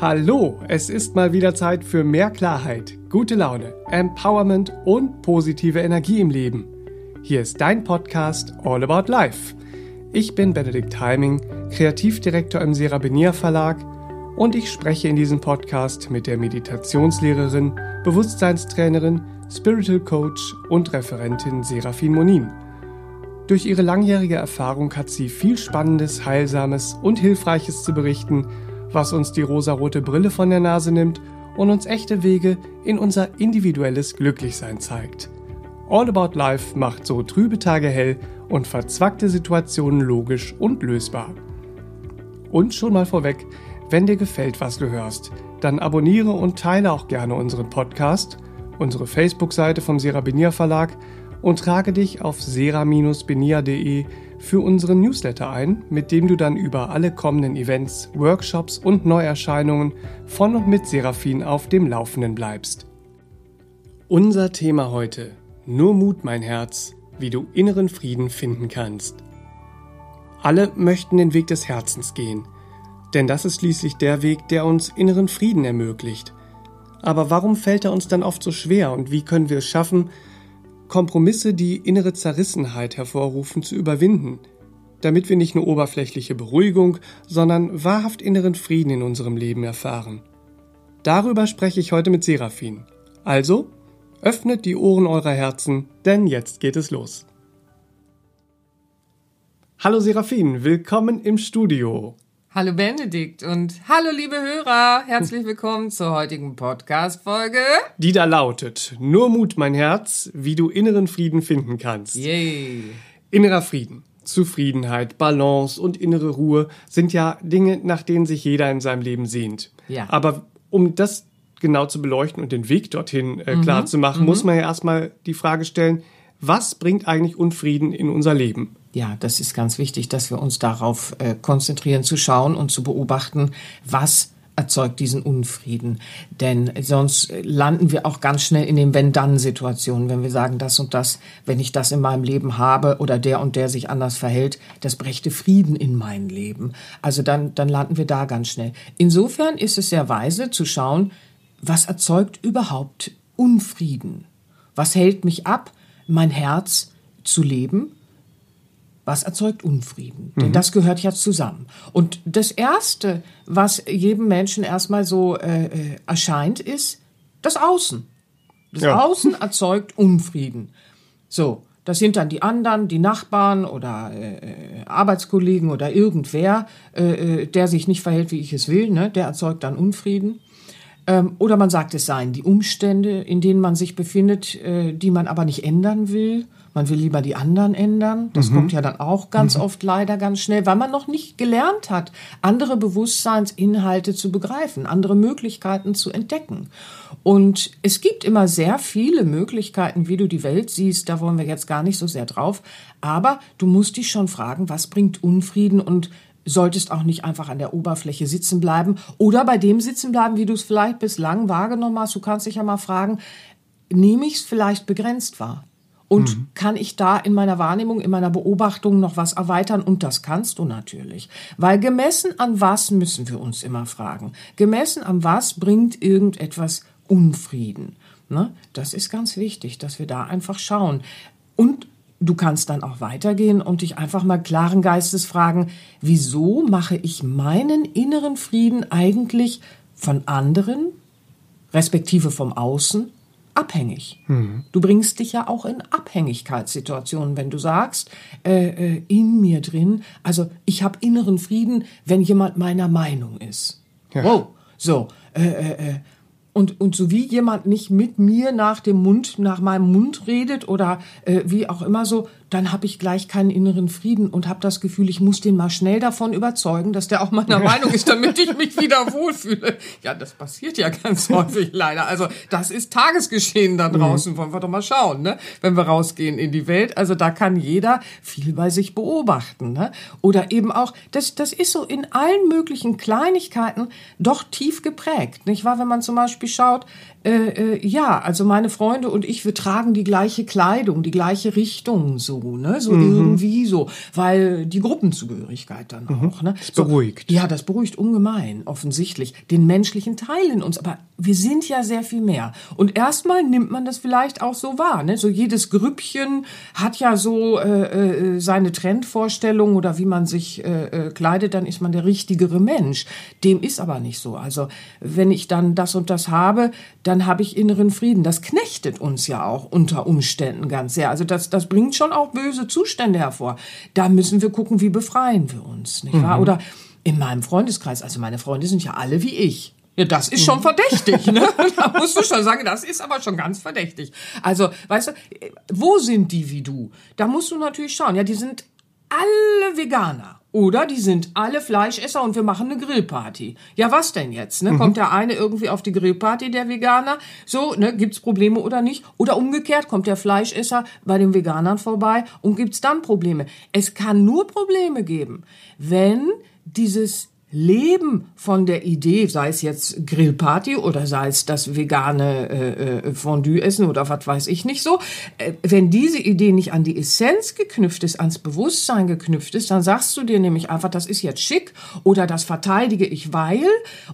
Hallo, es ist mal wieder Zeit für mehr Klarheit, gute Laune, Empowerment und positive Energie im Leben. Hier ist dein Podcast All About Life. Ich bin Benedikt Heiming, Kreativdirektor im Serabinier Verlag und ich spreche in diesem Podcast mit der Meditationslehrerin, Bewusstseinstrainerin, Spiritual Coach und Referentin Serafin Monin. Durch ihre langjährige Erfahrung hat sie viel Spannendes, Heilsames und Hilfreiches zu berichten, was uns die rosarote Brille von der Nase nimmt und uns echte Wege in unser individuelles Glücklichsein zeigt. All About Life macht so trübe Tage hell und verzwackte Situationen logisch und lösbar. Und schon mal vorweg, wenn dir gefällt, was du hörst, dann abonniere und teile auch gerne unseren Podcast, unsere Facebook-Seite vom Serabinier Verlag und trage dich auf sera-benia.de für unseren Newsletter ein, mit dem du dann über alle kommenden Events, Workshops und Neuerscheinungen von und mit Seraphin auf dem Laufenden bleibst. Unser Thema heute: Nur Mut, mein Herz, wie du inneren Frieden finden kannst. Alle möchten den Weg des Herzens gehen, denn das ist schließlich der Weg, der uns inneren Frieden ermöglicht. Aber warum fällt er uns dann oft so schwer und wie können wir es schaffen, Kompromisse, die innere Zerrissenheit hervorrufen, zu überwinden, damit wir nicht nur oberflächliche Beruhigung, sondern wahrhaft inneren Frieden in unserem Leben erfahren. Darüber spreche ich heute mit Seraphin. Also, öffnet die Ohren eurer Herzen, denn jetzt geht es los. Hallo Seraphin, willkommen im Studio. Hallo Benedikt und hallo liebe Hörer, herzlich willkommen zur heutigen Podcast-Folge. Die da lautet, nur Mut, mein Herz, wie du inneren Frieden finden kannst. Yay. Innerer Frieden, Zufriedenheit, Balance und innere Ruhe sind ja Dinge, nach denen sich jeder in seinem Leben sehnt. Ja. Aber um das genau zu beleuchten und den Weg dorthin äh, klar Mhm. zu machen, muss man ja erstmal die Frage stellen, was bringt eigentlich Unfrieden in unser Leben? Ja, das ist ganz wichtig, dass wir uns darauf äh, konzentrieren, zu schauen und zu beobachten, was erzeugt diesen Unfrieden. Denn sonst äh, landen wir auch ganz schnell in den Wenn-Dann-Situationen, wenn wir sagen, das und das, wenn ich das in meinem Leben habe oder der und der sich anders verhält, das brächte Frieden in mein Leben. Also dann, dann landen wir da ganz schnell. Insofern ist es sehr weise zu schauen, was erzeugt überhaupt Unfrieden? Was hält mich ab, mein Herz zu leben? Was erzeugt Unfrieden? Denn das gehört ja zusammen. Und das Erste, was jedem Menschen erstmal so äh, äh, erscheint, ist das Außen. Das Ja. Außen erzeugt Unfrieden. So, das sind dann die anderen, die Nachbarn oder äh, äh, Arbeitskollegen oder irgendwer, äh, äh, der sich nicht verhält, wie ich es will, ne? der erzeugt dann Unfrieden. Ähm, oder man sagt, es seien die Umstände, in denen man sich befindet, äh, die man aber nicht ändern will. Man will lieber die anderen ändern. Das kommt ja dann auch ganz oft leider ganz schnell, weil man noch nicht gelernt hat, andere Bewusstseinsinhalte zu begreifen, andere Möglichkeiten zu entdecken. Und es gibt immer sehr viele Möglichkeiten, wie du die Welt siehst. Da wollen wir jetzt gar nicht so sehr drauf. Aber du musst dich schon fragen, was bringt Unfrieden und solltest auch nicht einfach an der Oberfläche sitzen bleiben oder bei dem sitzen bleiben, wie du es vielleicht bislang wahrgenommen hast. Du kannst dich ja mal fragen, nehme ich es vielleicht begrenzt wahr? Und kann ich da in meiner Wahrnehmung, in meiner Beobachtung noch was erweitern? Und das kannst du natürlich. Weil gemessen an was müssen wir uns immer fragen? Gemessen an was bringt irgendetwas Unfrieden? Ne? Das ist ganz wichtig, dass wir da einfach schauen. Und Du kannst dann auch weitergehen und dich einfach mal klaren Geistes fragen, wieso mache ich meinen inneren Frieden eigentlich von anderen, respektive vom Außen, abhängig? Du bringst dich ja auch in Abhängigkeitssituationen, wenn du sagst, äh, äh, in mir drin, also ich habe inneren Frieden, wenn jemand meiner Meinung ist. Wow, so, äh, äh, äh, und, und so wie jemand nicht mit mir nach dem Mund, nach meinem Mund redet oder äh, wie auch immer so, dann habe ich gleich keinen inneren Frieden und habe das Gefühl, ich muss den mal schnell davon überzeugen, dass der auch meiner Meinung ist, damit ich mich wieder wohlfühle. Ja, das passiert ja ganz häufig leider. Also das ist Tagesgeschehen da draußen, wollen wir doch mal schauen, ne? wenn wir rausgehen in die Welt. Also da kann jeder viel bei sich beobachten. Ne? Oder eben auch, das, das ist so in allen möglichen Kleinigkeiten doch tief geprägt. Nicht wahr? Wenn man zum Beispiel schaut, äh, äh, ja, also meine Freunde und ich, wir tragen die gleiche Kleidung, die gleiche Richtung so. ne? So mhm. irgendwie so, weil die Gruppenzugehörigkeit dann mhm. auch, ne? Das beruhigt. So, ja, das beruhigt ungemein, offensichtlich, den menschlichen Teil in uns. Aber wir sind ja sehr viel mehr. Und erstmal nimmt man das vielleicht auch so wahr, ne? So jedes Grüppchen hat ja so äh, äh, seine Trendvorstellung oder wie man sich äh, äh, kleidet, dann ist man der richtigere Mensch. Dem ist aber nicht so. Also wenn ich dann das und das habe, dann habe ich inneren Frieden. Das knechtet uns ja auch unter Umständen ganz sehr. Also das, das bringt schon auch böse Zustände hervor. Da müssen wir gucken, wie befreien wir uns, nicht wahr? Mhm. Oder in meinem Freundeskreis, also meine Freunde sind ja alle wie ich. Ja, das ist schon verdächtig, ne? Da musst du schon sagen, das ist aber schon ganz verdächtig. Also, weißt du, wo sind die wie du? Da musst du natürlich schauen. Ja, die sind alle Veganer. Oder die sind alle Fleischesser und wir machen eine Grillparty. Ja, was denn jetzt? Ne? Mhm. Kommt der eine irgendwie auf die Grillparty, der Veganer? So, ne, gibt's Probleme oder nicht? Oder umgekehrt, kommt der Fleischesser bei den Veganern vorbei und gibt's dann Probleme? Es kann nur Probleme geben, wenn dieses leben von der Idee, sei es jetzt Grillparty oder sei es das vegane äh, äh, Fondue essen oder was weiß ich nicht so, äh, wenn diese Idee nicht an die Essenz geknüpft ist, ans Bewusstsein geknüpft ist, dann sagst du dir nämlich einfach, das ist jetzt schick oder das verteidige ich weil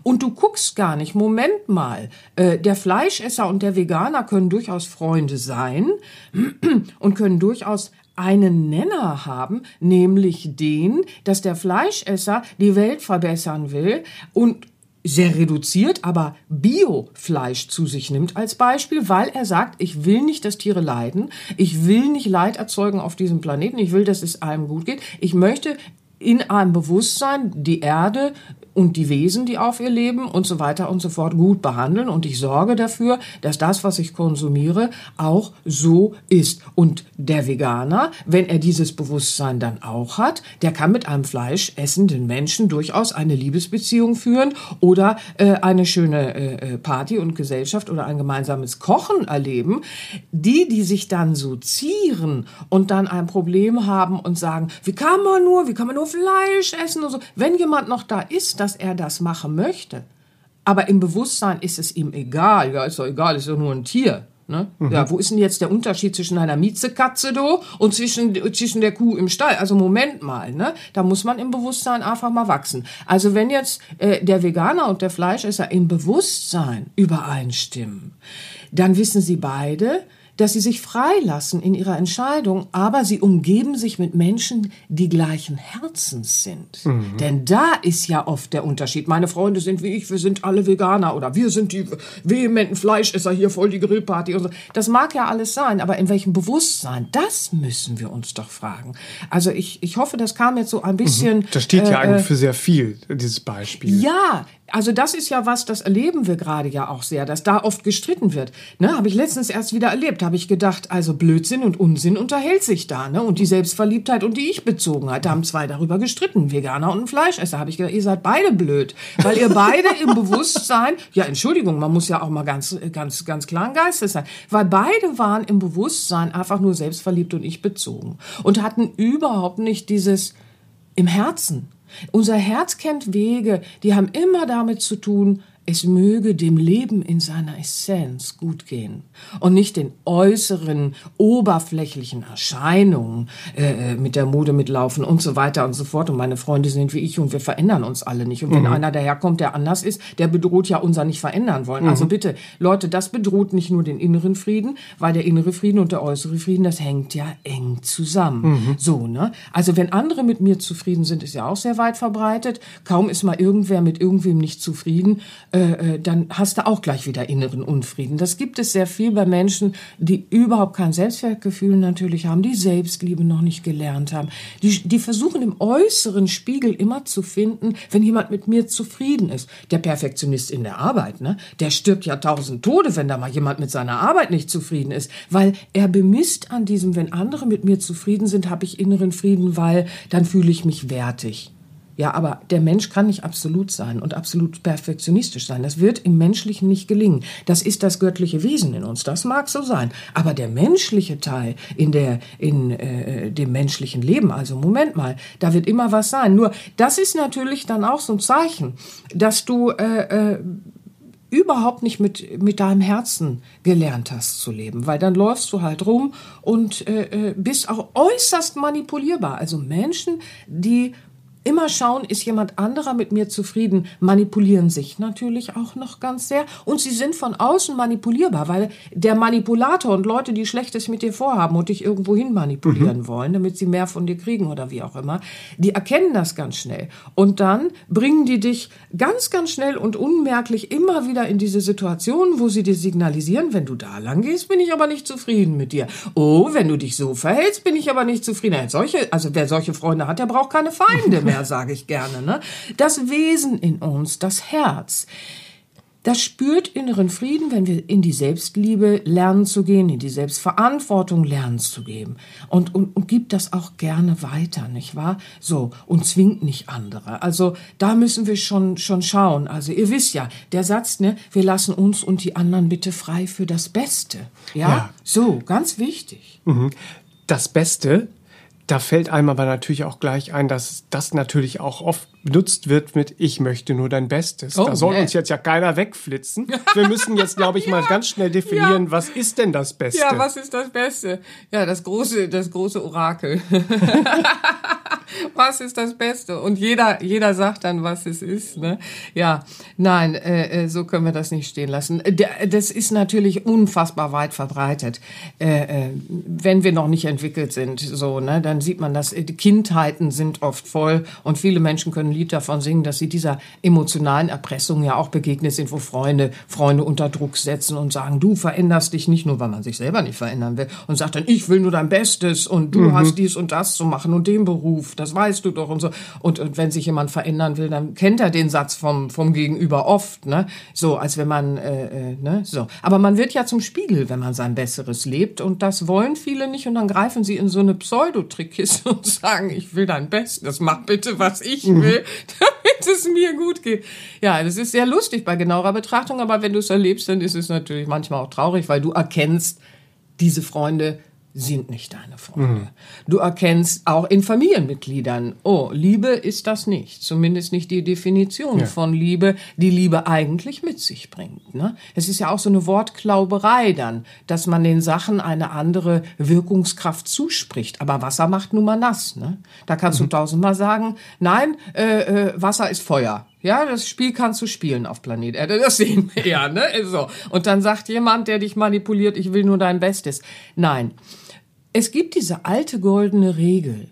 und du guckst gar nicht, Moment mal, äh, der Fleischesser und der Veganer können durchaus Freunde sein und können durchaus einen Nenner haben, nämlich den, dass der Fleischesser die Welt verbessern will und sehr reduziert, aber Biofleisch zu sich nimmt als Beispiel, weil er sagt, ich will nicht, dass Tiere leiden, ich will nicht Leid erzeugen auf diesem Planeten, ich will, dass es allen gut geht, ich möchte in einem Bewusstsein die Erde und die Wesen, die auf ihr leben und so weiter und so fort gut behandeln. Und ich sorge dafür, dass das, was ich konsumiere, auch so ist. Und der Veganer, wenn er dieses Bewusstsein dann auch hat, der kann mit einem fleischessenden Menschen durchaus eine Liebesbeziehung führen oder äh, eine schöne äh, äh Party und Gesellschaft oder ein gemeinsames Kochen erleben. Die, die sich dann so zieren und dann ein Problem haben und sagen, wie kann man nur, wie kann man nur Fleisch essen und so. Wenn jemand noch da ist, dass er das machen möchte. Aber im Bewusstsein ist es ihm egal. Ja, ist doch egal, ist doch nur ein Tier. Ne? Mhm. Ja, wo ist denn jetzt der Unterschied zwischen einer Miezekatze do und zwischen, zwischen der Kuh im Stall? Also Moment mal, ne? Da muss man im Bewusstsein einfach mal wachsen. Also wenn jetzt äh, der Veganer und der Fleischesser im Bewusstsein übereinstimmen, dann wissen sie beide, dass sie sich freilassen in ihrer Entscheidung, aber sie umgeben sich mit Menschen, die gleichen Herzens sind. Mhm. Denn da ist ja oft der Unterschied. Meine Freunde sind wie ich, wir sind alle Veganer oder wir sind die vehementen Fleischesser hier voll die Grillparty und so. Das mag ja alles sein, aber in welchem Bewusstsein? Das müssen wir uns doch fragen. Also ich, ich hoffe, das kam jetzt so ein bisschen. Mhm. Das steht ja äh, eigentlich für sehr viel, dieses Beispiel. Ja, also das ist ja was, das erleben wir gerade ja auch sehr, dass da oft gestritten wird. Ne, habe ich letztens erst wieder erlebt, habe ich gedacht, also Blödsinn und Unsinn unterhält sich da, ne? Und die Selbstverliebtheit und die Ich-Bezogenheit, da haben zwei darüber gestritten, Veganer und ein Fleischesser. Habe ich gedacht, ihr seid beide blöd, weil ihr beide im Bewusstsein, ja Entschuldigung, man muss ja auch mal ganz, ganz, ganz klar ein Geistes sein, weil beide waren im Bewusstsein einfach nur selbstverliebt und ich-bezogen und hatten überhaupt nicht dieses im Herzen unser Herz kennt Wege, die haben immer damit zu tun, es möge dem Leben in seiner Essenz gut gehen und nicht den äußeren, oberflächlichen Erscheinungen äh, äh, mit der Mode mitlaufen und so weiter und so fort. Und meine Freunde sind wie ich und wir verändern uns alle nicht. Und wenn mhm. einer daherkommt, der anders ist, der bedroht ja unser nicht verändern wollen. Also mhm. Also bitte, Leute, das bedroht nicht nur den inneren Frieden, weil der innere Frieden und der äußere Frieden, das hängt ja eng zusammen. Mhm. So, ne? Also wenn andere mit mir zufrieden sind, ist ja auch sehr weit verbreitet. Kaum ist mal irgendwer mit irgendwem nicht zufrieden, äh, äh, dann hast du auch gleich wieder inneren Unfrieden. Das gibt es sehr viel bei Menschen, die überhaupt kein Selbstwertgefühl natürlich haben, die Selbstliebe noch nicht gelernt haben. Die, die versuchen im äußeren Spiegel immer zu finden, wenn jemand mit mir zufrieden ist. Der Perfektionist in der Arbeit, ne? Der stirbt ja tausend Tode, wenn da mal jemand mit seiner Arbeit nicht zufrieden ist, weil er bemisst an diesem, wenn andere mit mir zufrieden sind, habe ich inneren Frieden, weil dann fühle ich mich wertig. Ja, aber der Mensch kann nicht absolut sein und absolut perfektionistisch sein. Das wird im Menschlichen nicht gelingen. Das ist das göttliche Wesen in uns. Das mag so sein. Aber der menschliche Teil in der, in, äh, dem menschlichen Leben, also Moment mal, da wird immer was sein. Nur, das ist natürlich dann auch so ein Zeichen, dass du, äh, äh, überhaupt nicht mit, mit deinem Herzen gelernt hast zu leben, weil dann läufst du halt rum und äh, äh bist auch äußerst manipulierbar. Also Menschen, die immer schauen, ist jemand anderer mit mir zufrieden, manipulieren sich natürlich auch noch ganz sehr und sie sind von außen manipulierbar, weil der Manipulator und Leute, die Schlechtes mit dir vorhaben und dich irgendwo hin manipulieren mhm. wollen, damit sie mehr von dir kriegen oder wie auch immer, die erkennen das ganz schnell und dann bringen die dich ganz, ganz schnell und unmerklich immer wieder in diese Situation, wo sie dir signalisieren, wenn du da lang gehst, bin ich aber nicht zufrieden mit dir. Oh, wenn du dich so verhältst, bin ich aber nicht zufrieden. Solche, also wer solche Freunde hat, der braucht keine Feinde mehr mehr, sage ich gerne. Ne? Das Wesen in uns, das Herz, das spürt inneren Frieden, wenn wir in die Selbstliebe lernen zu gehen, in die Selbstverantwortung lernen zu geben. Und, und, und gibt das auch gerne weiter, nicht wahr? So, und zwingt nicht andere. Also da müssen wir schon, schon schauen. Also ihr wisst ja, der Satz, ne, wir lassen uns und die anderen bitte frei für das Beste. Ja, ja. so, ganz wichtig. Mhm. Das Beste da fällt einem aber natürlich auch gleich ein, dass das natürlich auch oft benutzt wird mit Ich möchte nur dein Bestes. Oh, da soll yeah. uns jetzt ja keiner wegflitzen. Wir müssen jetzt, glaube ich, ja. mal ganz schnell definieren, ja. was ist denn das Beste? Ja, was ist das Beste? Ja, das große, das große Orakel. was ist das Beste? Und jeder, jeder sagt dann, was es ist. Ne? Ja, nein, äh, äh so können wir das nicht stehen lassen. Das ist natürlich unfassbar weit verbreitet. Äh, äh, wenn wir noch nicht entwickelt sind, so, ne, dann sieht man das. Die Kindheiten sind oft voll und viele Menschen können ein Lied davon singen, dass sie dieser emotionalen Erpressung ja auch begegnet sind, wo Freunde Freunde unter Druck setzen und sagen, du veränderst dich nicht nur, weil man sich selber nicht verändern will und sagt dann, ich will nur dein Bestes und du mhm. hast dies und das zu machen und den Beruf das weißt du doch und so. Und, und wenn sich jemand verändern will, dann kennt er den Satz vom, vom Gegenüber oft, ne? So, als wenn man, äh, äh, ne? So. Aber man wird ja zum Spiegel, wenn man sein Besseres lebt und das wollen viele nicht und dann greifen sie in so eine Pseudotrickkiste und sagen, ich will dein Bestes, mach bitte, was ich mhm. will, damit es mir gut geht. Ja, das ist sehr lustig bei genauerer Betrachtung, aber wenn du es erlebst, dann ist es natürlich manchmal auch traurig, weil du erkennst, diese Freunde sind nicht deine Freunde. Mhm. Du erkennst auch in Familienmitgliedern, oh, Liebe ist das nicht. Zumindest nicht die Definition ja. von Liebe, die Liebe eigentlich mit sich bringt. Ne? Es ist ja auch so eine Wortklauberei dann, dass man den Sachen eine andere Wirkungskraft zuspricht. Aber Wasser macht nun mal nass. Ne? Da kannst mhm. du tausendmal sagen, nein, äh, äh, Wasser ist Feuer. Ja, das Spiel kannst du spielen auf Planet Erde, das sehen wir ja, ne? So. Und dann sagt jemand, der dich manipuliert, ich will nur dein Bestes. Nein. Es gibt diese alte goldene Regel,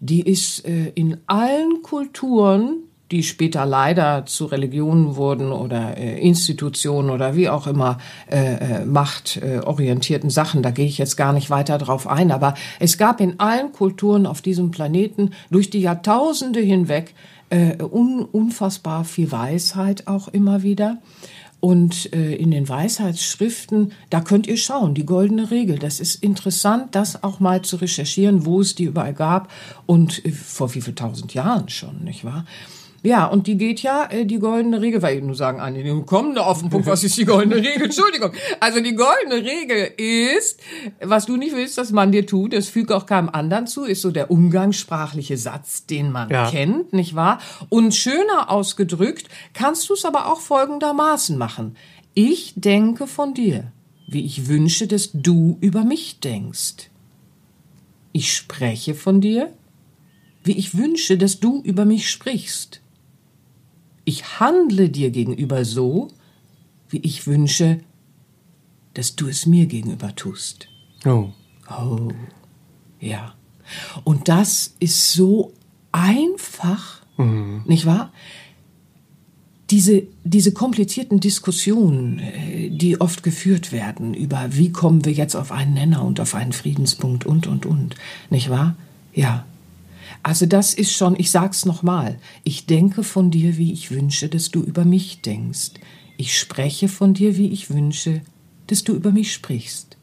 die ist äh, in allen Kulturen, die später leider zu Religionen wurden oder äh, Institutionen oder wie auch immer äh, äh machtorientierten Sachen, da gehe ich jetzt gar nicht weiter drauf ein, aber es gab in allen Kulturen auf diesem Planeten durch die Jahrtausende hinweg un, unfassbar viel Weisheit auch immer wieder. Und äh, in den Weisheitsschriften, da könnt ihr schauen, die goldene Regel. Das ist interessant, das auch mal zu recherchieren, wo es die überall gab und äh, vor wie viel tausend Jahren schon, nicht wahr? Ja, und die geht ja, äh, die goldene Regel, weil ich nur sagen, einige kommen da auf den Punkt, was ist die goldene Regel? Entschuldigung. Also die goldene Regel ist, was du nicht willst, dass man dir tut, das füge auch keinem anderen zu, ist so der umgangssprachliche Satz, den man ja. kennt, nicht wahr? Und schöner ausgedrückt, kannst du es aber auch folgendermaßen machen. Ich denke von dir, wie ich wünsche, dass du über mich denkst. Ich spreche von dir, wie ich wünsche, dass du über mich sprichst ich handle dir gegenüber so, wie ich wünsche, dass du es mir gegenüber tust. Oh. Oh. Ja. Und das ist so einfach, mhm. nicht wahr? Diese, diese komplizierten Diskussionen, äh, die oft geführt werden über, wie kommen wir jetzt auf einen Nenner und auf einen Friedenspunkt und, und, und, nicht wahr? Ja, also das ist schon, ich sag's nochmal, ich denke von dir, wie ich wünsche, dass du über mich denkst. Ich spreche von dir, wie ich wünsche, dass du über mich sprichst.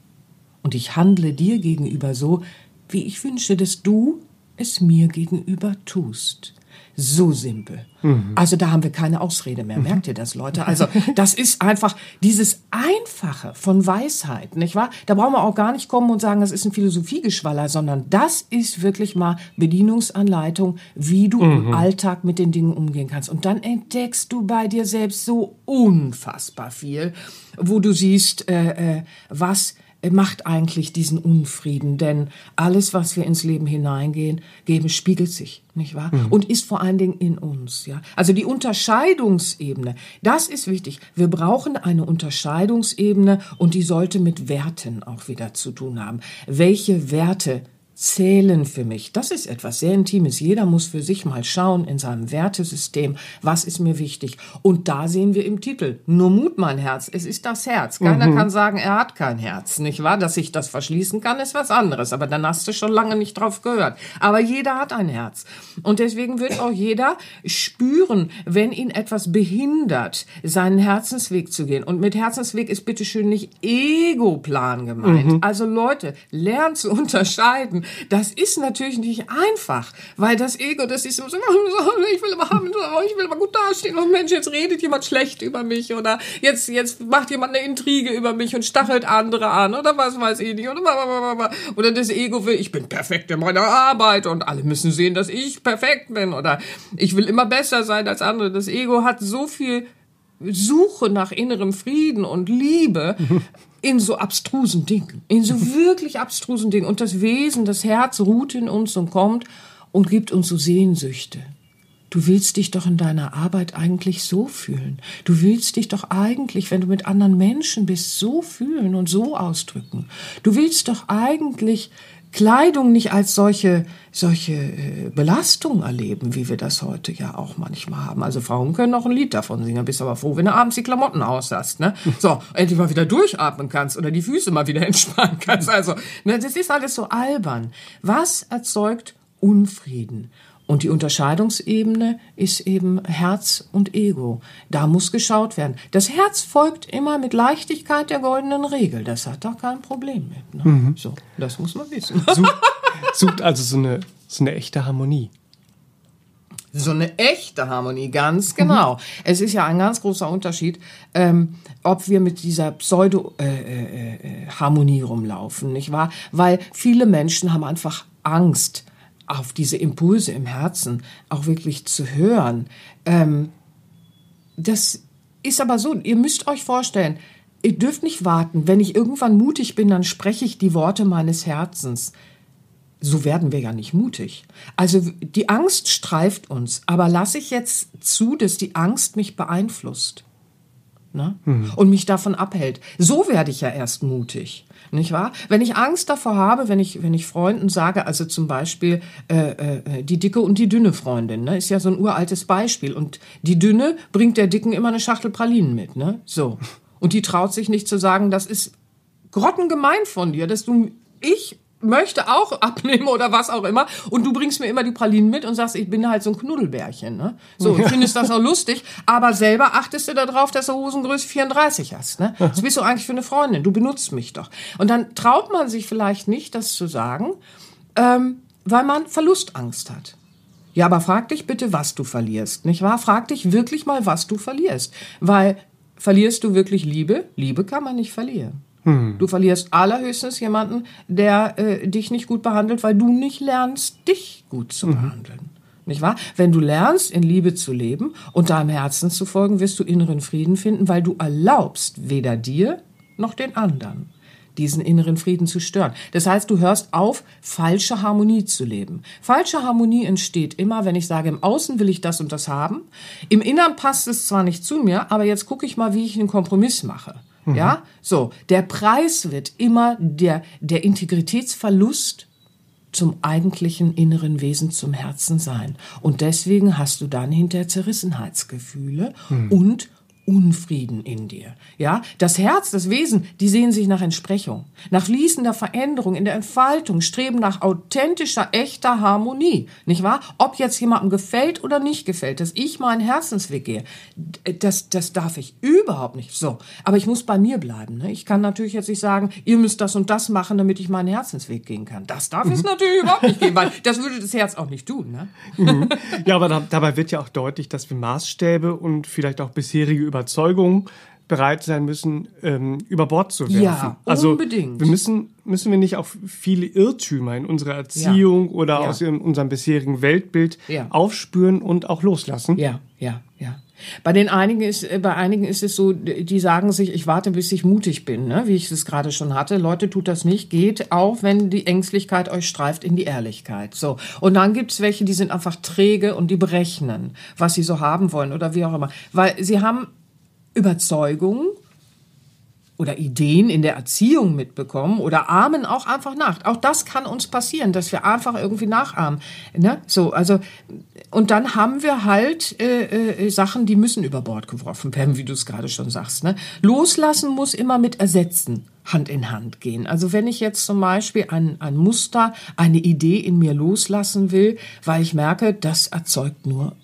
Und ich handle dir gegenüber so, wie ich wünsche, dass du es mir gegenüber tust. So simpel. Mhm. Also da haben wir keine Ausrede mehr. Merkt ihr das, Leute? Also das ist einfach dieses Einfache von Weisheit, nicht wahr? Da brauchen wir auch gar nicht kommen und sagen, das ist ein Philosophiegeschwaller, sondern das ist wirklich mal Bedienungsanleitung, wie du mhm. im Alltag mit den Dingen umgehen kannst. Und dann entdeckst du bei dir selbst so unfassbar viel, wo du siehst, äh, äh, was macht eigentlich diesen Unfrieden, denn alles, was wir ins Leben hineingehen, geben, spiegelt sich, nicht wahr? Mhm. Und ist vor allen Dingen in uns, ja. Also die Unterscheidungsebene, das ist wichtig. Wir brauchen eine Unterscheidungsebene und die sollte mit Werten auch wieder zu tun haben. Welche Werte Zählen für mich. Das ist etwas sehr Intimes. Jeder muss für sich mal schauen in seinem Wertesystem, was ist mir wichtig. Und da sehen wir im Titel, nur Mut, mein Herz. Es ist das Herz. Keiner mhm. kann sagen, er hat kein Herz, nicht wahr? Dass ich das verschließen kann, ist was anderes. Aber dann hast du schon lange nicht drauf gehört. Aber jeder hat ein Herz. Und deswegen wird auch jeder spüren, wenn ihn etwas behindert, seinen Herzensweg zu gehen. Und mit Herzensweg ist bitteschön nicht Ego-Plan gemeint. Mhm. Also Leute, lernt zu unterscheiden das ist natürlich nicht einfach, weil das Ego, das ist immer so, ich will immer haben, ich will immer gut dastehen. Und Mensch, jetzt redet jemand schlecht über mich oder jetzt, jetzt macht jemand eine Intrige über mich und stachelt andere an oder was weiß ich nicht. Oder, oder das Ego will, ich bin perfekt in meiner Arbeit und alle müssen sehen, dass ich perfekt bin. Oder ich will immer besser sein als andere. Das Ego hat so viel Suche nach innerem Frieden und Liebe in so abstrusen Dingen, in so wirklich abstrusen Dingen. Und das Wesen, das Herz ruht in uns und kommt und gibt uns so Sehnsüchte. Du willst dich doch in deiner Arbeit eigentlich so fühlen. Du willst dich doch eigentlich, wenn du mit anderen Menschen bist, so fühlen und so ausdrücken. Du willst doch eigentlich Kleidung nicht als solche, solche äh, Belastung erleben, wie wir das heute ja auch manchmal haben. Also Frauen können auch ein Lied davon singen, bist aber froh, wenn du abends die Klamotten aushast, ne? So, endlich mal wieder durchatmen kannst oder die Füße mal wieder entspannen kannst. Also, ne, das ist alles so albern. Was erzeugt Unfrieden? Und die Unterscheidungsebene ist eben Herz und Ego. Da muss geschaut werden. Das Herz folgt immer mit Leichtigkeit der goldenen Regel. Das hat da kein Problem mit. Ne? Mhm. So, das muss man wissen. Sucht, sucht also so eine, so eine echte Harmonie. So eine echte Harmonie, ganz genau. Mhm. Es ist ja ein ganz großer Unterschied, ähm, ob wir mit dieser Pseudo-Harmonie äh, äh, äh rumlaufen, nicht wahr? Weil viele Menschen haben einfach Angst auf diese Impulse im Herzen auch wirklich zu hören. Ähm, das ist aber so, ihr müsst euch vorstellen, ihr dürft nicht warten. Wenn ich irgendwann mutig bin, dann spreche ich die Worte meines Herzens. So werden wir ja nicht mutig. Also die Angst streift uns, aber lasse ich jetzt zu, dass die Angst mich beeinflusst ne? Mhm. und mich davon abhält. So werde ich ja erst mutig nicht wahr? Wenn ich Angst davor habe, wenn ich, wenn ich Freunden sage, also zum Beispiel äh, äh, die dicke und die dünne Freundin, ne, ist ja so ein uraltes Beispiel. Und die dünne bringt der dicken immer eine Schachtel Pralinen mit, ne? So. Und die traut sich nicht zu sagen, das ist grottengemein von dir, dass du ich möchte auch abnehmen oder was auch immer. Und du bringst mir immer die Pralinen mit und sagst, ich bin halt so ein Knuddelbärchen. Ne? So, und findest das auch lustig, aber selber achtest du darauf, dass du Hosengröße 34 hast. Ne? Was bist du eigentlich für eine Freundin? Du benutzt mich doch. Und dann traut man sich vielleicht nicht, das zu sagen, ähm, weil man Verlustangst hat. Ja, aber frag dich bitte, was du verlierst, nicht wahr? Frag dich wirklich mal, was du verlierst. Weil verlierst du wirklich Liebe? Liebe kann man nicht verlieren. Hm. Du verlierst allerhöchstens jemanden, der äh, dich nicht gut behandelt, weil du nicht lernst, dich gut zu mhm. behandeln. Nicht wahr? Wenn du lernst, in Liebe zu leben und deinem Herzen zu folgen, wirst du inneren Frieden finden, weil du erlaubst weder dir noch den anderen diesen inneren Frieden zu stören. Das heißt, du hörst auf, falsche Harmonie zu leben. Falsche Harmonie entsteht immer, wenn ich sage, im Außen will ich das und das haben. Im Innern passt es zwar nicht zu mir, aber jetzt gucke ich mal, wie ich einen Kompromiss mache. Mhm. Ja, so. Der Preis wird immer der, der Integritätsverlust zum eigentlichen inneren Wesen, zum Herzen sein. Und deswegen hast du dann hinter Zerrissenheitsgefühle mhm. und Unfrieden in dir. Ja, das Herz, das Wesen, die sehen sich nach Entsprechung, nach fließender Veränderung in der Entfaltung, streben nach authentischer, echter Harmonie. Nicht wahr? Ob jetzt jemandem gefällt oder nicht gefällt, dass ich meinen Herzensweg gehe, das, das darf ich überhaupt nicht. So. Aber ich muss bei mir bleiben. Ne? Ich kann natürlich jetzt nicht sagen, ihr müsst das und das machen, damit ich meinen Herzensweg gehen kann. Das darf es mhm. natürlich überhaupt nicht gehen, weil das würde das Herz auch nicht tun. Ne? Mhm. Ja, aber da, dabei wird ja auch deutlich, dass wir Maßstäbe und vielleicht auch bisherige Überzeugung bereit sein müssen, ähm, über Bord zu werfen. Ja, also unbedingt. Wir müssen, müssen wir nicht auch viele Irrtümer in unserer Erziehung ja. oder ja. aus unserem bisherigen Weltbild ja. aufspüren und auch loslassen? Ja, ja, ja. Bei den einigen ist, äh, bei einigen ist es so, die sagen sich, ich warte, bis ich mutig bin, ne? wie ich es gerade schon hatte. Leute, tut das nicht. Geht auch, wenn die Ängstlichkeit euch streift, in die Ehrlichkeit. So. Und dann gibt's welche, die sind einfach träge und die berechnen, was sie so haben wollen oder wie auch immer. Weil sie haben Überzeugungen oder Ideen in der Erziehung mitbekommen oder ahmen auch einfach nach. Auch das kann uns passieren, dass wir einfach irgendwie nachahmen. Ne? So, also und dann haben wir halt äh, äh, Sachen, die müssen über Bord geworfen werden, wie du es gerade schon sagst. Ne? Loslassen muss immer mit ersetzen. Hand in Hand gehen. Also wenn ich jetzt zum Beispiel ein, ein Muster, eine Idee in mir loslassen will, weil ich merke, das erzeugt nur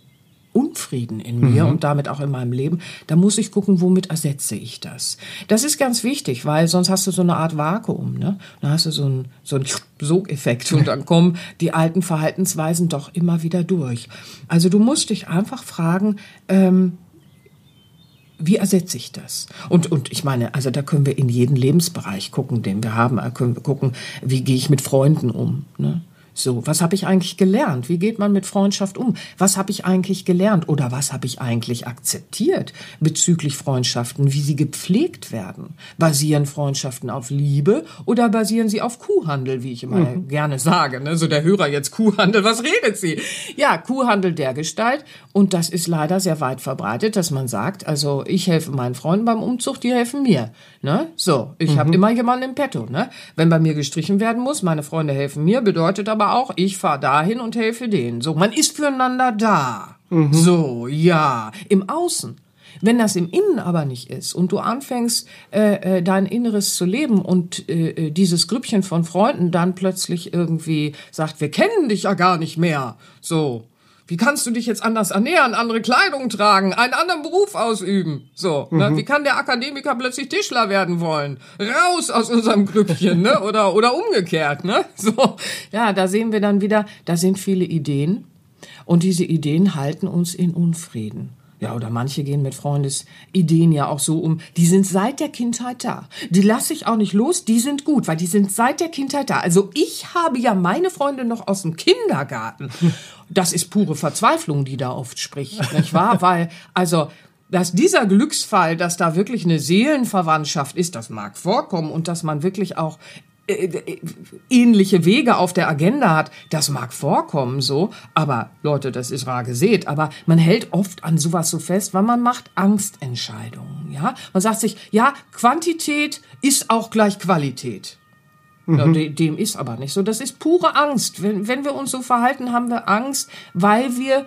Unfrieden in mir mhm. und damit auch in meinem Leben, da muss ich gucken, womit ersetze ich das. Das ist ganz wichtig, weil sonst hast du so eine Art Vakuum, ne? Dann hast du so einen so einen Sogeffekt und dann kommen die alten Verhaltensweisen doch immer wieder durch. Also du musst dich einfach fragen, ähm, wie ersetze ich das? Und, und ich meine, also da können wir in jeden Lebensbereich gucken, den wir haben. Da können wir gucken, wie gehe ich mit Freunden um. Ne? So, was habe ich eigentlich gelernt? Wie geht man mit Freundschaft um? Was habe ich eigentlich gelernt oder was habe ich eigentlich akzeptiert bezüglich Freundschaften, wie sie gepflegt werden? Basieren Freundschaften auf Liebe oder basieren sie auf Kuhhandel, wie ich immer mhm. gerne sage? Ne? So der Hörer jetzt Kuhhandel, was redet sie? Ja, Kuhhandel der Gestalt und das ist leider sehr weit verbreitet, dass man sagt, also ich helfe meinen Freunden beim Umzug, die helfen mir. Ne? So, ich mhm. habe immer jemanden im Petto. Ne? Wenn bei mir gestrichen werden muss, meine Freunde helfen mir, bedeutet aber auch, ich fahre dahin und helfe denen. So, man ist füreinander da. Mhm. So, ja. Im Außen. Wenn das im Innen aber nicht ist und du anfängst, äh, äh, dein Inneres zu leben und äh, äh, dieses Grüppchen von Freunden dann plötzlich irgendwie sagt, wir kennen dich ja gar nicht mehr. So, wie kannst du dich jetzt anders ernähren, andere Kleidung tragen, einen anderen Beruf ausüben? So, ne? mhm. ne? wie kann der Akademiker plötzlich Tischler werden wollen? Raus aus unserem Grüppchen, ne? Oder oder umgekehrt, ne? So, ja, da sehen wir dann wieder, da sind viele Ideen und diese Ideen halten uns in Unfrieden. Ja, oder manche gehen mit Freundesideen ja auch so um. Die sind seit der Kindheit da. Die lasse ich auch nicht los. Die sind gut, weil die sind seit der Kindheit da. Also ich habe ja meine Freunde noch aus dem Kindergarten. Das ist pure Verzweiflung, die da oft spricht, nicht wahr? Weil, also, dass dieser Glücksfall, dass da wirklich eine Seelenverwandtschaft ist, das mag vorkommen und dass man wirklich auch ähnliche Wege auf der Agenda hat, das mag vorkommen so, aber Leute, das ist rar gesät, aber man hält oft an sowas so fest, weil man macht Angstentscheidungen, ja? Man sagt sich, ja, Quantität ist auch gleich Qualität. Mhm. Ja, dem ist aber nicht so. Das ist pure Angst. Wenn, wenn wir uns so verhalten, haben wir Angst, weil wir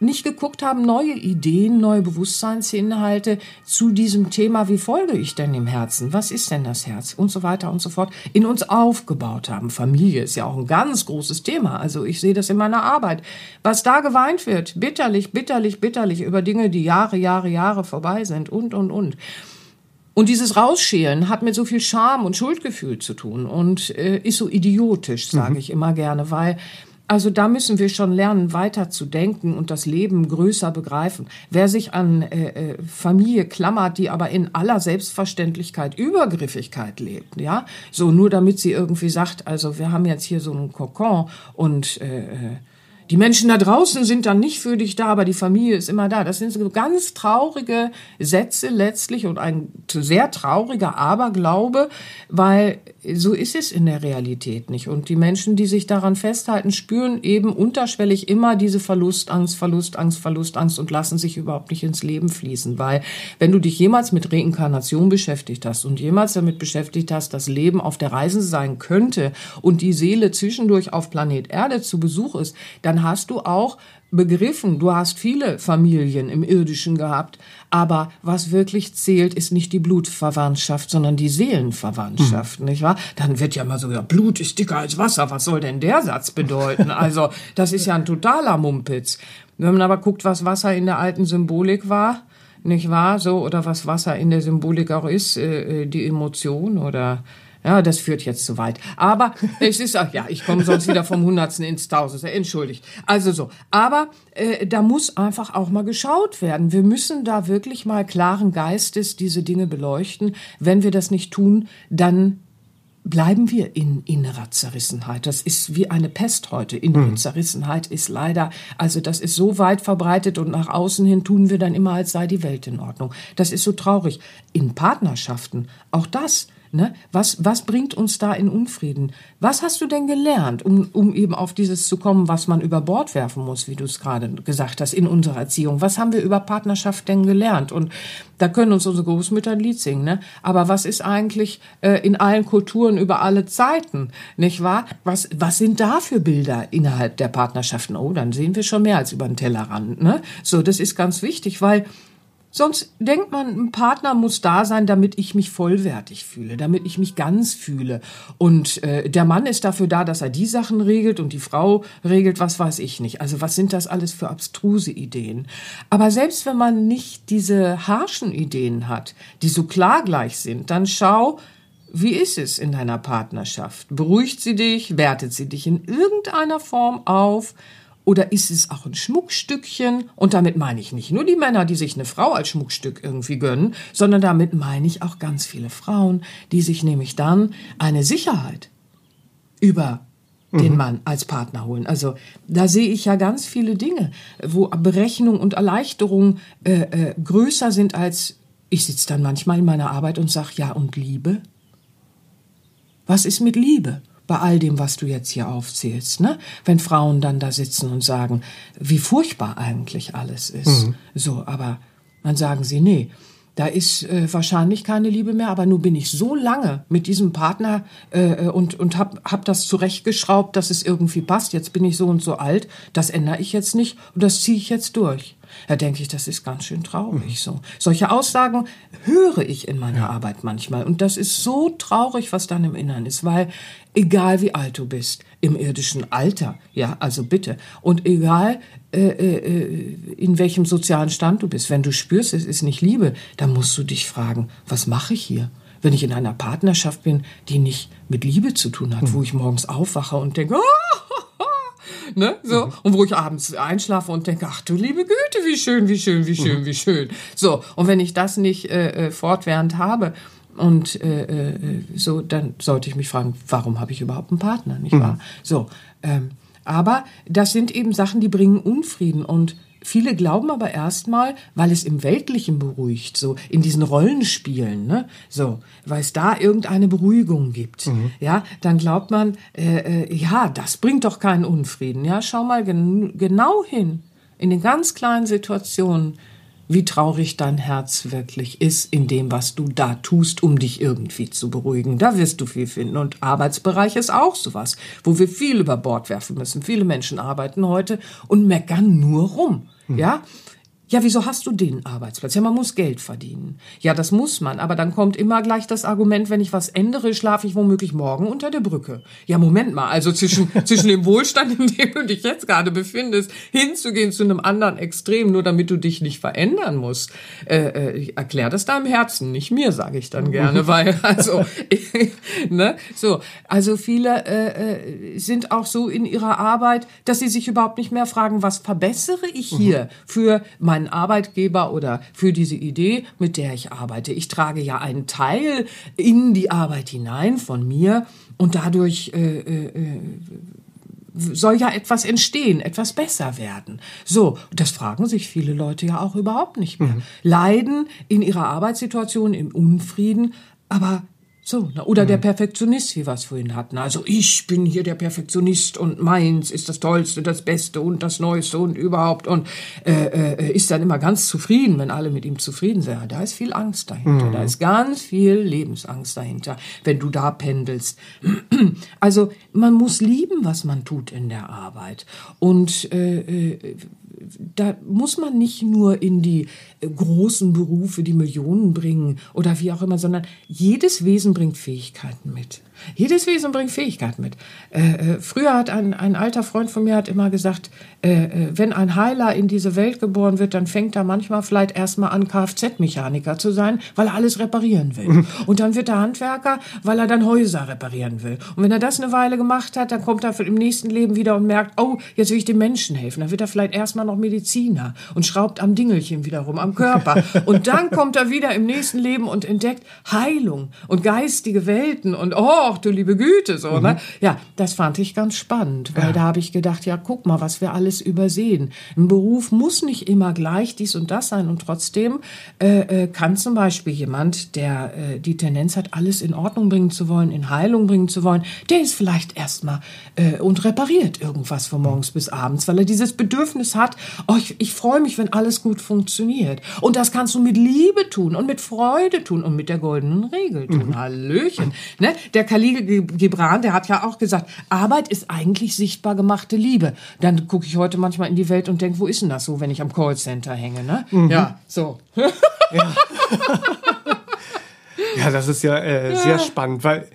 nicht geguckt haben, neue Ideen, neue Bewusstseinsinhalte zu diesem Thema, wie folge ich denn dem Herzen, was ist denn das Herz und so weiter und so fort, in uns aufgebaut haben. Familie ist ja auch ein ganz großes Thema, also ich sehe das in meiner Arbeit. Was da geweint wird, bitterlich, bitterlich, bitterlich über Dinge, die Jahre, Jahre, Jahre vorbei sind und, und, und. Und dieses Rausschälen hat mit so viel Scham und Schuldgefühl zu tun und äh, ist so idiotisch, sage mhm. ich immer gerne, weil also da müssen wir schon lernen, weiter zu denken und das Leben größer begreifen. Wer sich an äh, äh, Familie klammert, die aber in aller Selbstverständlichkeit Übergriffigkeit lebt, ja, so nur damit sie irgendwie sagt, also wir haben jetzt hier so einen Kokon und äh, äh die Menschen da draußen sind dann nicht für dich da, aber die Familie ist immer da. Das sind so ganz traurige Sätze letztlich und ein sehr trauriger Aberglaube, weil so ist es in der Realität nicht. Und die Menschen, die sich daran festhalten, spüren eben unterschwellig immer diese Verlustangst, Verlustangst, Verlustangst und lassen sich überhaupt nicht ins Leben fließen. Weil wenn du dich jemals mit Reinkarnation beschäftigt hast und jemals damit beschäftigt hast, dass Leben auf der Reise sein könnte und die Seele zwischendurch auf Planet Erde zu Besuch ist, dann dann hast du auch begriffen, du hast viele Familien im Irdischen gehabt, aber was wirklich zählt, ist nicht die Blutverwandtschaft, sondern die Seelenverwandtschaft, mhm. nicht wahr? Dann wird ja immer so, ja, Blut ist dicker als Wasser, was soll denn der Satz bedeuten? Also, das ist ja ein totaler Mumpitz. Wenn man aber guckt, was Wasser in der alten Symbolik war, nicht wahr? So, oder was Wasser in der Symbolik auch ist, äh, äh die Emotion oder ja, das führt jetzt zu weit. Aber es ist, ach ja, ich komme sonst wieder vom Hundertsten ins Tausendste. Entschuldigt. Also so. Aber äh, da muss einfach auch mal geschaut werden. Wir müssen da wirklich mal klaren Geistes diese Dinge beleuchten. Wenn wir das nicht tun, dann bleiben wir in innerer Zerrissenheit. Das ist wie eine Pest heute. Innere mhm. Zerrissenheit ist leider, also das ist so weit verbreitet und nach außen hin tun wir dann immer, als sei die Welt in Ordnung. Das ist so traurig. In Partnerschaften, auch das Ne? Was, was bringt uns da in Unfrieden? Was hast du denn gelernt, um, um eben auf dieses zu kommen, was man über Bord werfen muss, wie du es gerade gesagt hast, in unserer Erziehung? Was haben wir über Partnerschaft denn gelernt? Und da können uns unsere Großmütter ein Lied singen, ne? Aber was ist eigentlich äh, in allen Kulturen über alle Zeiten, nicht wahr? Was, was sind da für Bilder innerhalb der Partnerschaften? Oh, dann sehen wir schon mehr als über den Tellerrand, ne? So, das ist ganz wichtig, weil Sonst denkt man, ein Partner muss da sein, damit ich mich vollwertig fühle, damit ich mich ganz fühle. Und äh, der Mann ist dafür da, dass er die Sachen regelt und die Frau regelt, was weiß ich nicht. Also was sind das alles für abstruse Ideen? Aber selbst wenn man nicht diese harschen Ideen hat, die so klar gleich sind, dann schau, wie ist es in deiner Partnerschaft? Beruhigt sie dich? Wertet sie dich in irgendeiner Form auf? Oder ist es auch ein Schmuckstückchen? Und damit meine ich nicht nur die Männer, die sich eine Frau als Schmuckstück irgendwie gönnen, sondern damit meine ich auch ganz viele Frauen, die sich nämlich dann eine Sicherheit über den mhm. Mann als Partner holen. Also da sehe ich ja ganz viele Dinge, wo Berechnung und Erleichterung äh, äh, größer sind als ich sitze dann manchmal in meiner Arbeit und sage, ja, und Liebe? Was ist mit Liebe? Bei all dem, was du jetzt hier aufzählst, ne? Wenn Frauen dann da sitzen und sagen, wie furchtbar eigentlich alles ist. Mhm. So, aber dann sagen sie, nee, da ist äh, wahrscheinlich keine Liebe mehr, aber nun bin ich so lange mit diesem Partner äh, und, und hab, hab das zurechtgeschraubt, dass es irgendwie passt. Jetzt bin ich so und so alt, das ändere ich jetzt nicht und das ziehe ich jetzt durch. Da denke ich, das ist ganz schön traurig so. Solche Aussagen höre ich in meiner Arbeit manchmal. Und das ist so traurig, was dann im Innern ist, weil egal wie alt du bist, im irdischen Alter, ja, also bitte, und egal äh, äh, in welchem sozialen Stand du bist, wenn du spürst, es ist nicht Liebe, dann musst du dich fragen, was mache ich hier? Wenn ich in einer Partnerschaft bin, die nicht mit Liebe zu tun hat, mhm. wo ich morgens aufwache und denke, oh, ne, so, mhm. und wo ich abends einschlafe und denke, ach du liebe Güte, wie schön, wie schön, wie schön, mhm. wie schön. So, und wenn ich das nicht äh, äh fortwährend habe, und äh, äh, so, dann sollte ich mich fragen, warum habe ich überhaupt einen Partner, nicht wahr? Mhm. So, ähm, aber das sind eben Sachen, die bringen Unfrieden und Viele glauben aber erstmal, weil es im Weltlichen beruhigt, so in diesen Rollenspielen, ne, so, weil es da irgendeine Beruhigung gibt, mhm. ja, dann glaubt man, äh, äh, ja, das bringt doch keinen Unfrieden, ja, schau mal gen genau hin in den ganz kleinen Situationen, wie traurig dein Herz wirklich ist in dem, was du da tust, um dich irgendwie zu beruhigen. Da wirst du viel finden. Und Arbeitsbereich ist auch sowas, wo wir viel über Bord werfen müssen. Viele Menschen arbeiten heute und meckern nur rum. Ja, ja, wieso hast du den Arbeitsplatz? Ja, man muss Geld verdienen. Ja, das muss man, aber dann kommt immer gleich das Argument, wenn ich was ändere, schlafe ich womöglich morgen unter der Brücke. Ja, Moment mal, also zwischen, zwischen dem Wohlstand, in dem du dich jetzt gerade befindest, hinzugehen zu einem anderen Extrem, nur damit du dich nicht verändern musst. Äh, äh, erklär das deinem Herzen, nicht mir, sage ich dann gerne, weil, also, ne, so, also viele äh, äh, sind auch so in ihrer Arbeit, dass sie sich überhaupt nicht mehr fragen, was verbessere ich hier für mein meinen Arbeitgeber oder für diese Idee, mit der ich arbeite. Ich trage ja einen Teil in die Arbeit hinein von mir und dadurch äh, äh, soll ja etwas entstehen, etwas besser werden. So, das fragen sich viele Leute ja auch überhaupt nicht mehr. Mhm. Leiden in ihrer Arbeitssituation im Unfrieden, aber So, na, oder mhm. der Perfektionist, wie wir es vorhin hatten. Also ich bin hier der Perfektionist und meins ist das Tollste, das Beste und das Neueste und überhaupt und äh, äh, ist dann immer ganz zufrieden, wenn alle mit ihm zufrieden sind. Da ist viel Angst dahinter, mhm. da ist ganz viel Lebensangst dahinter, wenn du da pendelst. Also man muss lieben, was man tut in der Arbeit und äh, äh da muss man nicht nur in die äh, großen Berufe, die Millionen bringen oder wie auch immer, sondern jedes Wesen bringt Fähigkeiten mit. Jedes Wesen bringt Fähigkeiten mit. Äh, äh, früher hat ein, ein alter Freund von mir hat immer gesagt, äh, äh, wenn ein Heiler in diese Welt geboren wird, dann fängt er manchmal vielleicht erstmal an, Kfz-Mechaniker zu sein, weil er alles reparieren will. Und dann wird er Handwerker, weil er dann Häuser reparieren will. Und wenn er das eine Weile gemacht hat, dann kommt er im nächsten Leben wieder und merkt, oh, jetzt will ich den Menschen helfen. Dann wird er vielleicht erstmal noch Mediziner und schraubt am Dingelchen wiederum, am Körper. Und dann kommt er wieder im nächsten Leben und entdeckt Heilung und geistige Welten und oh, ach du liebe Güte, so, ne? mhm. ne? Ja, das fand ich ganz spannend, weil ja. da habe ich gedacht, ja, guck mal, was wir alles übersehen. Ein Beruf muss nicht immer gleich dies und das sein und trotzdem äh, äh, kann zum Beispiel jemand, der äh, die Tendenz hat, alles in Ordnung bringen zu wollen, in Heilung bringen zu wollen, der ist vielleicht erstmal äh, und repariert irgendwas von morgens bis abends, weil er dieses Bedürfnis hat, oh, ich, ich freue mich, wenn alles gut funktioniert. Und das kannst du mit Liebe tun und mit Freude tun und mit der goldenen Regel tun. Mhm. Hallöchen. Ne? Der kann Khalil Gibran, der hat ja auch gesagt, Arbeit ist eigentlich sichtbar gemachte Liebe. Dann gucke ich heute manchmal in die Welt und denke, wo ist denn das so, wenn ich am Callcenter hänge, ne? Mhm. Ja, so. Ja. ja, das ist ja äh, ja. sehr spannend, weil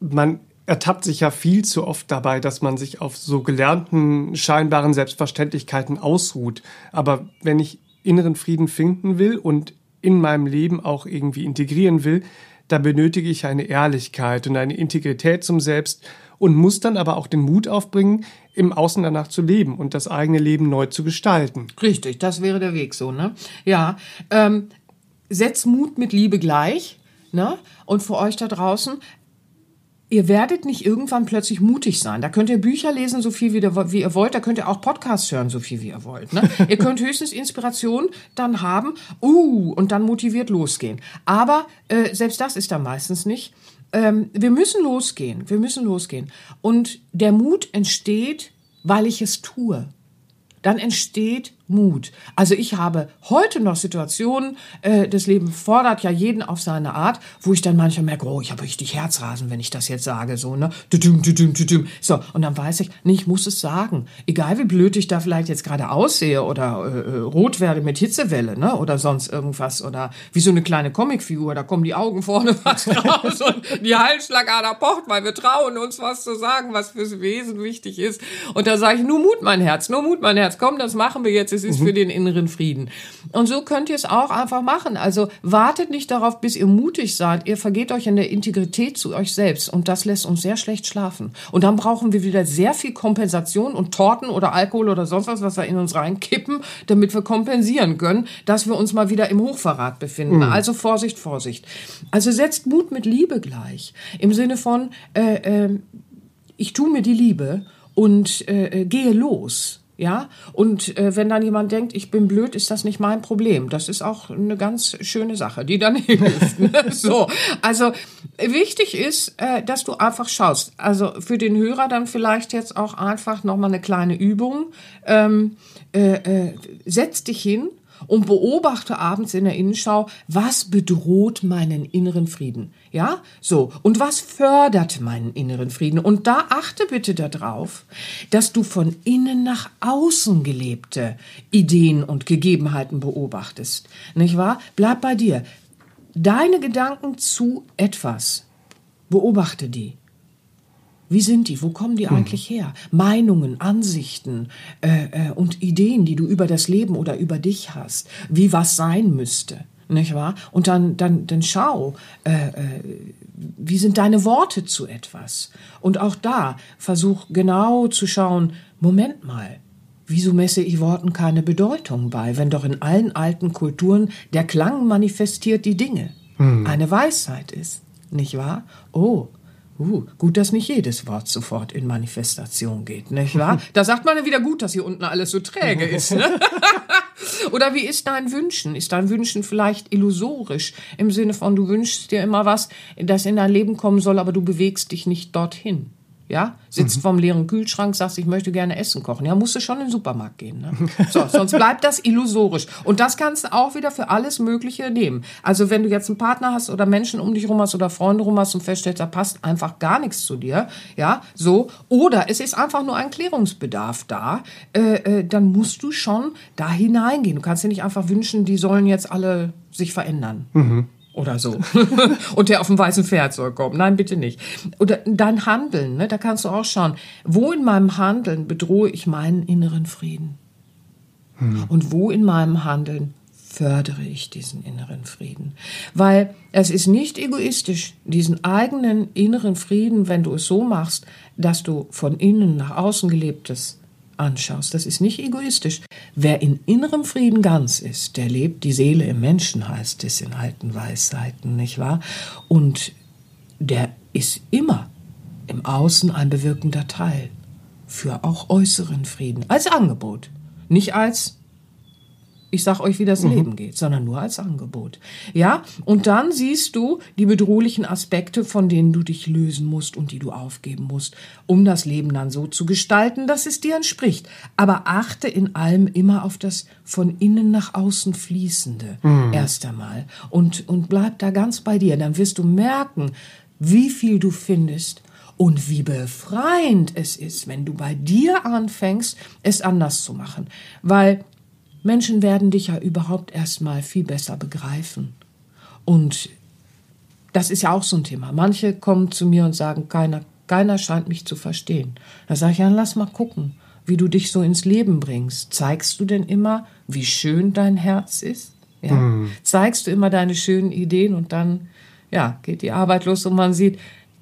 man ertappt sich ja viel zu oft dabei, dass man sich auf so gelernten, scheinbaren Selbstverständlichkeiten ausruht. Aber wenn ich inneren Frieden finden will und in meinem Leben auch irgendwie integrieren will, da benötige ich eine Ehrlichkeit und eine Integrität zum Selbst und muss dann aber auch den Mut aufbringen, im Außen danach zu leben und das eigene Leben neu zu gestalten. Richtig, das wäre der Weg so, ne? Ja, ähm, setz Mut mit Liebe gleich, ne? Und für euch da draußen, Ihr werdet nicht irgendwann plötzlich mutig sein. Da könnt ihr Bücher lesen, so viel wie, wie ihr wollt. Da könnt ihr auch Podcasts hören, so viel wie ihr wollt. Ne? ihr könnt höchstens Inspiration dann haben, uh, und dann motiviert losgehen. Aber äh, selbst das ist da meistens nicht. Ähm, wir müssen losgehen. Wir müssen losgehen. Und der Mut entsteht, weil ich es tue. Dann entsteht Mut. Also ich habe heute noch Situationen, äh, das Leben fordert ja jeden auf seine Art, wo ich dann manchmal merke, oh, ich habe richtig Herzrasen, wenn ich das jetzt sage, so, ne? So, und dann weiß ich, nee, ich muss es sagen. Egal wie blöd ich da vielleicht jetzt gerade aussehe oder äh, äh rot werde mit Hitzewelle, ne? Oder sonst irgendwas. Oder wie so eine kleine Comicfigur, da kommen die Augen vorne fast raus und die Halsschlagader pocht, weil wir trauen uns was zu sagen, was fürs Wesen wichtig ist. Und da sage ich, nur Mut, mein Herz, nur Mut, mein Herz, komm, das machen wir jetzt es ist mhm. für den inneren Frieden. Und so könnt ihr es auch einfach machen. Also wartet nicht darauf, bis ihr mutig seid. Ihr vergeht euch in der Integrität zu euch selbst. Und das lässt uns sehr schlecht schlafen. Und dann brauchen wir wieder sehr viel Kompensation und Torten oder Alkohol oder sonst was, was wir in uns reinkippen, damit wir kompensieren können, dass wir uns mal wieder im Hochverrat befinden. Mhm. Also Vorsicht, Vorsicht. Also setzt Mut mit Liebe gleich. Im Sinne von, äh, äh, ich tue mir die Liebe und äh, äh gehe los. Ja, und äh, wenn dann jemand denkt, ich bin blöd, ist das nicht mein Problem. Das ist auch eine ganz schöne Sache, die dann hilft. Ne? so, also wichtig ist, äh, dass du einfach schaust. Also für den Hörer dann vielleicht jetzt auch einfach noch mal eine kleine Übung. Ähm, äh, äh, setz dich hin und beobachte abends in der Innenschau, was bedroht meinen inneren Frieden. Ja, so. Und was fördert meinen inneren Frieden? Und da achte bitte darauf, dass du von innen nach außen gelebte Ideen und Gegebenheiten beobachtest. Nicht wahr? Bleib bei dir. Deine Gedanken zu etwas. Beobachte die. Wie sind die? Wo kommen die eigentlich her? Meinungen, Ansichten äh, äh, und Ideen, die du über das Leben oder über dich hast, wie was sein müsste, nicht wahr? Und dann, dann, dann schau, äh, äh, wie sind deine Worte zu etwas? Und auch da versuch genau zu schauen, Moment mal, wieso messe ich Worten keine Bedeutung bei, wenn doch in allen alten Kulturen der Klang manifestiert die Dinge, hm. eine Weisheit ist, nicht wahr? Oh, Uh, gut, dass nicht jedes Wort sofort in Manifestation geht, nicht wahr? da sagt man ja wieder gut, dass hier unten alles so träge ist. Ne? Oder wie ist dein Wünschen? Ist dein Wünschen vielleicht illusorisch im Sinne von, du wünschst dir immer was, das in dein Leben kommen soll, aber du bewegst dich nicht dorthin? Ja, sitzt mhm. vorm leeren Kühlschrank, sagst, ich möchte gerne Essen kochen. Ja, musst du schon in den Supermarkt gehen. Ne? So, sonst bleibt das illusorisch. Und das kannst du auch wieder für alles Mögliche nehmen. Also wenn du jetzt einen Partner hast oder Menschen um dich rum hast oder Freunde rum hast und feststellst, da passt einfach gar nichts zu dir, ja, so. Oder es ist einfach nur ein Klärungsbedarf da, äh, äh, dann musst du schon da hineingehen. Du kannst dir nicht einfach wünschen, die sollen jetzt alle sich verändern. Mhm oder so. und der auf dem weißen Pferd soll kommen. Nein, bitte nicht. Oder dein Handeln, ne? da kannst du auch schauen, wo in meinem Handeln bedrohe ich meinen inneren Frieden? Hm. Und wo in meinem Handeln fördere ich diesen inneren Frieden? Weil es ist nicht egoistisch, diesen eigenen inneren Frieden, wenn du es so machst, dass du von innen nach außen gelebtes anschaust. Das ist nicht egoistisch. Wer in innerem Frieden ganz ist, der lebt die Seele im Menschen, heißt es in alten Weisheiten, nicht wahr? Und der ist immer im Außen ein bewirkender Teil für auch äußeren Frieden, als Angebot, nicht als ich sag euch, wie das mhm. Leben geht, sondern nur als Angebot. Ja, und dann siehst du die bedrohlichen Aspekte, von denen du dich lösen musst und die du aufgeben musst, um das Leben dann so zu gestalten, dass es dir entspricht. Aber achte in allem immer auf das von innen nach außen fließende mhm. erst einmal und und bleib da ganz bei dir. Dann wirst du merken, wie viel du findest und wie befreiend es ist, wenn du bei dir anfängst, es anders zu machen, weil Menschen werden dich ja überhaupt erstmal viel besser begreifen. Und das ist ja auch so ein Thema. Manche kommen zu mir und sagen, keiner, keiner scheint mich zu verstehen. Da sage ich, ja, lass mal gucken, wie du dich so ins Leben bringst. Zeigst du denn immer, wie schön dein Herz ist? Ja? Mhm. Zeigst du immer deine schönen Ideen und dann, ja, geht die Arbeit los und man sieht,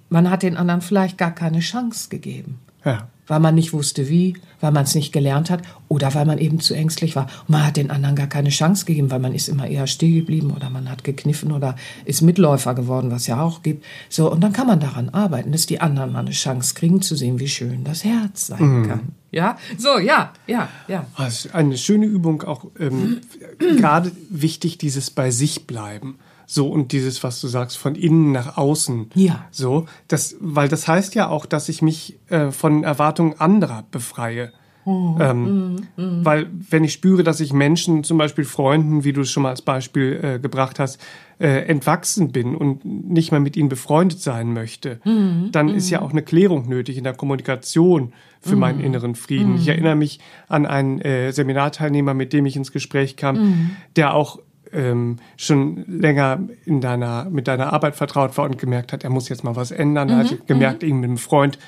man hat den anderen vielleicht gar keine Chance gegeben. Ja weil man nicht wusste wie, weil man es nicht gelernt hat oder weil man eben zu ängstlich war. Und man hat den anderen gar keine Chance gegeben, weil man ist immer eher still geblieben oder man hat gekniffen oder ist Mitläufer geworden, was ja auch gibt. So, und dann kann man daran arbeiten, dass die anderen mal eine Chance kriegen zu sehen, wie schön das Herz sein mhm. kann. Ja, so, ja, ja, ja. Das ist eine schöne Übung, auch ähm, gerade wichtig, dieses bei sich bleiben. So, und dieses, was du sagst, von innen nach außen. Ja. So, das, weil das heißt ja auch, dass ich mich äh, von Erwartungen anderer befreie. Mhm. Ähm, mhm. Weil wenn ich spüre, dass ich Menschen, zum Beispiel Freunden, wie du es schon mal als Beispiel äh, gebracht hast, äh, entwachsen bin und nicht mehr mit ihnen befreundet sein möchte, mhm. dann ist ja mhm. auch eine Klärung nötig in der Kommunikation für meinen mhm. inneren Frieden. Ich erinnere mich an einen äh, Seminarteilnehmer, mit dem ich ins Gespräch kam, der auch ähm, schon länger in deiner, mit deiner Arbeit vertraut war und gemerkt hat, er muss jetzt mal was ändern. Mhm, er hat gemerkt, mhm. irgendwie mit einem Freund,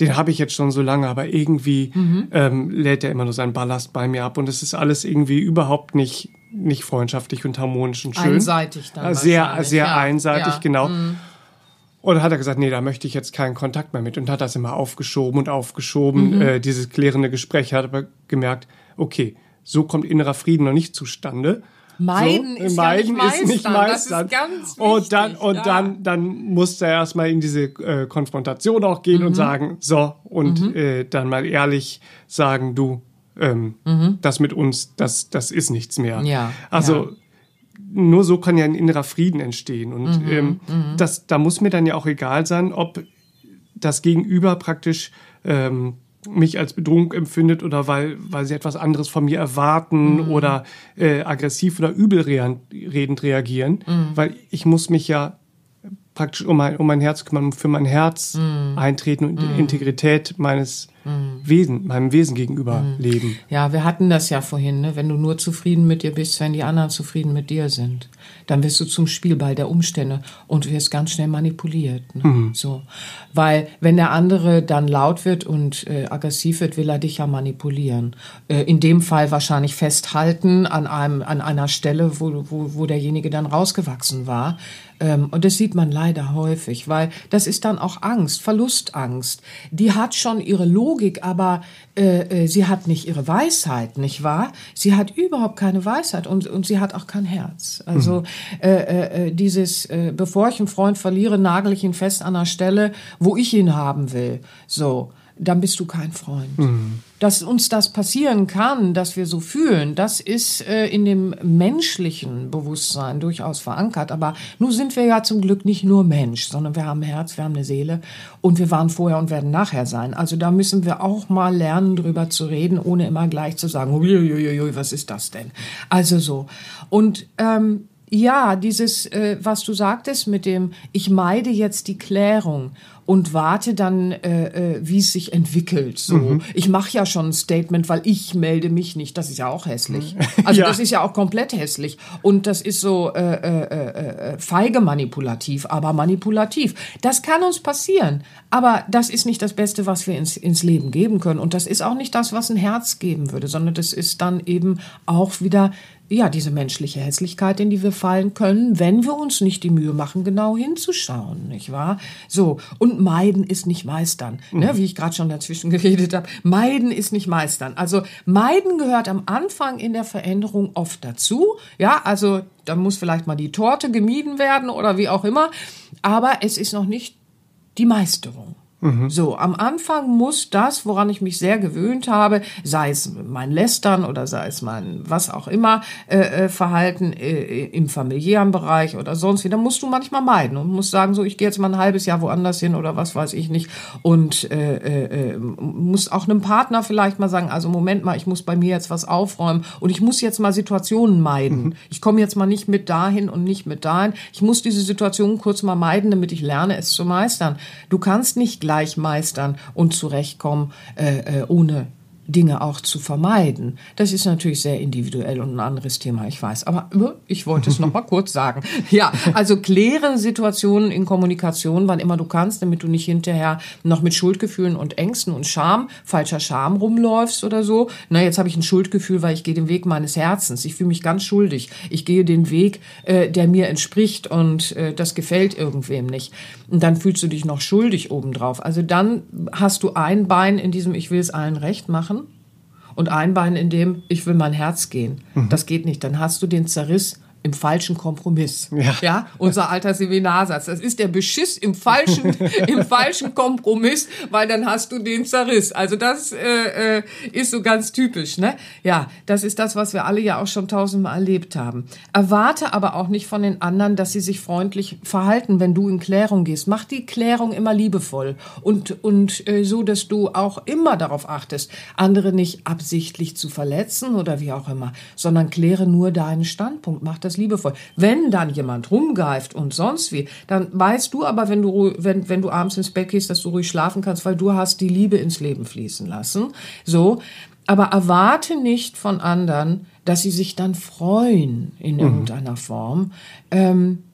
den habe ich jetzt schon so lange, aber irgendwie mhm. ähm, lädt er immer nur seinen Ballast bei mir ab und es ist alles irgendwie überhaupt nicht nicht freundschaftlich und harmonisch und schön. Einseitig dann. Sehr, sehr ja. einseitig, ja. genau. Mhm. Und hat er gesagt, nee, da möchte ich jetzt keinen Kontakt mehr mit und hat das immer aufgeschoben und aufgeschoben, mhm. äh, dieses klärende Gespräch. Hat aber gemerkt, okay, so kommt innerer Frieden noch nicht zustande. Meiden, so, ist, meiden ja nicht ist nicht meistern. Ist und dann, und ja. dann, dann musste er erstmal in diese äh, Konfrontation auch gehen mhm. und sagen, so, und mhm. äh, dann mal ehrlich sagen, du, ähm, mhm. das mit uns, das, das ist nichts mehr. Ja. Also, ja. nur so kann ja ein innerer Frieden entstehen. Und mhm. ähm, mhm. das, da muss mir dann ja auch egal sein, ob das Gegenüber praktisch ähm, mich als Bedrohung empfindet oder weil, weil sie etwas anderes von mir erwarten mhm. oder äh, aggressiv oder übelredend reagieren, mhm. weil ich muss mich ja praktisch um mein, um mein Herz kümmern, für mein Herz mm. eintreten und die mm. Integrität meines mm. Wesen, meinem Wesen gegenüber mm. leben. Ja, wir hatten das ja vorhin, ne? wenn du nur zufrieden mit dir bist, wenn die anderen zufrieden mit dir sind, dann wirst du zum Spielball der Umstände und wirst ganz schnell manipuliert. Ne? Mhm. So, weil wenn der andere dann laut wird und äh, aggressiv wird, will er dich ja manipulieren. Äh, in dem Fall wahrscheinlich festhalten an einem an einer Stelle, wo wo, wo derjenige dann rausgewachsen war und das sieht man leider häufig, weil das ist dann auch Angst, Verlustangst. Die hat schon ihre Logik, aber äh, äh, sie hat nicht ihre Weisheit, nicht wahr? Sie hat überhaupt keine Weisheit und, und sie hat auch kein Herz. Also mhm. äh, äh, dieses, äh, bevor ich einen Freund verliere, nagel ich ihn fest an der Stelle, wo ich ihn haben will. So dann bist du kein Freund. Mhm. Dass uns das passieren kann, dass wir so fühlen, das ist äh, in dem menschlichen Bewusstsein durchaus verankert. Aber nun sind wir ja zum Glück nicht nur Mensch, sondern wir haben ein Herz, wir haben eine Seele und wir waren vorher und werden nachher sein. Also da müssen wir auch mal lernen, drüber zu reden, ohne immer gleich zu sagen, uiuiui, was ist das denn? Also so. Und ähm, ja, dieses, äh, was du sagtest mit dem, ich meide jetzt die Klärung und warte dann, äh, äh, wie es sich entwickelt. So, mhm. ich mache ja schon ein Statement, weil ich melde mich nicht. Das ist ja auch hässlich. Mhm. Also ja. das ist ja auch komplett hässlich und das ist so äh, äh, äh, äh, feige manipulativ, aber manipulativ. Das kann uns passieren, aber das ist nicht das Beste, was wir ins, ins Leben geben können und das ist auch nicht das, was ein Herz geben würde, sondern das ist dann eben auch wieder ja, diese menschliche Hässlichkeit, in die wir fallen können, wenn wir uns nicht die Mühe machen, genau hinzuschauen, nicht wahr? So, und meiden ist nicht meistern, ne, mhm. ne, wie ich gerade schon dazwischen geredet habe. Meiden ist nicht meistern. Also meiden gehört am Anfang in der Veränderung oft dazu. Ja, also da muss vielleicht mal die Torte gemieden werden oder wie auch immer, aber es ist noch nicht die Meisterung. Mhm. So, am Anfang muss das, woran ich mich sehr gewöhnt habe, sei es mein Lästern oder sei es mein was auch immer äh, äh, Verhalten äh, im familiären Bereich oder sonst wie, dann musst du manchmal meiden und musst sagen, so ich gehe jetzt mal ein halbes Jahr woanders hin oder was weiß ich nicht und äh, äh, äh, muss auch einem Partner vielleicht mal sagen, also Moment mal, ich muss bei mir jetzt was aufräumen und ich muss jetzt mal Situationen meiden. Mhm. Ich komme jetzt mal nicht mit dahin und nicht mit dahin. Ich muss diese Situation kurz mal meiden, damit ich lerne, es zu meistern. Du kannst nicht gleich meistern und zurechtkommen, äh, äh, ohne Dinge auch zu vermeiden. Das ist natürlich sehr individuell und ein anderes Thema, ich weiß. Aber äh, ich wollte es noch mal kurz sagen. Ja, also kläre Situationen in Kommunikation, wann immer du kannst, damit du nicht hinterher noch mit Schuldgefühlen und Ängsten und Scham, falscher Scham rumläufst oder so. Na, jetzt habe ich ein Schuldgefühl, weil ich gehe den Weg meines Herzens. Ich fühle mich ganz schuldig. Ich gehe den Weg, äh, der mir entspricht und äh, das gefällt irgendwem nicht. Und dann fühlst du dich noch schuldig obendrauf. Also dann hast du ein Bein in diesem Ich will es allen recht machen und ein Bein in dem, ich will mein Herz gehen. Mhm. Das geht nicht. Dann hast du den Zerriss im falschen Kompromiss. Ja. ja, unser alter Seminarsatz. Das ist der Beschiss im falschen, im falschen Kompromiss, weil dann hast du den Zerriss. Also das äh, äh, ist so ganz typisch, ne? Ja, das ist das, was wir alle ja auch schon tausendmal erlebt haben. Erwarte aber auch nicht von den anderen, dass sie sich freundlich verhalten, wenn du in Klärung gehst. Mach die Klärung immer liebevoll und und äh, so, dass du auch immer darauf achtest, andere nicht absichtlich zu verletzen oder wie auch immer, sondern kläre nur deinen Standpunkt. Mach das liebevoll. Wenn dann jemand rumgreift und sonst wie, dann weißt du aber, wenn du, wenn, wenn du abends ins Bett gehst, dass du ruhig schlafen kannst, weil du hast die Liebe ins Leben fließen lassen. So. Aber erwarte nicht von anderen, dass sie sich dann freuen in mhm. irgendeiner Form. Ähm,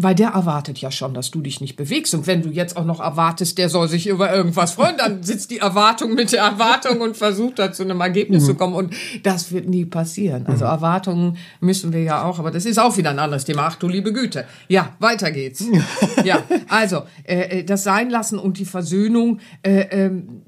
weil der erwartet ja schon, dass du dich nicht bewegst. Und wenn du jetzt auch noch erwartest, der soll sich über irgendwas freuen, dann sitzt die Erwartung mit der Erwartung und versucht da zu einem Ergebnis mhm. zu kommen. Und das wird nie passieren. Also mhm. Erwartungen müssen wir ja auch, aber das ist auch wieder ein anderes Thema. Ach du liebe Güte. Ja, weiter geht's. ja, also äh, äh, das Sein lassen und die Versöhnung. Äh, ähm,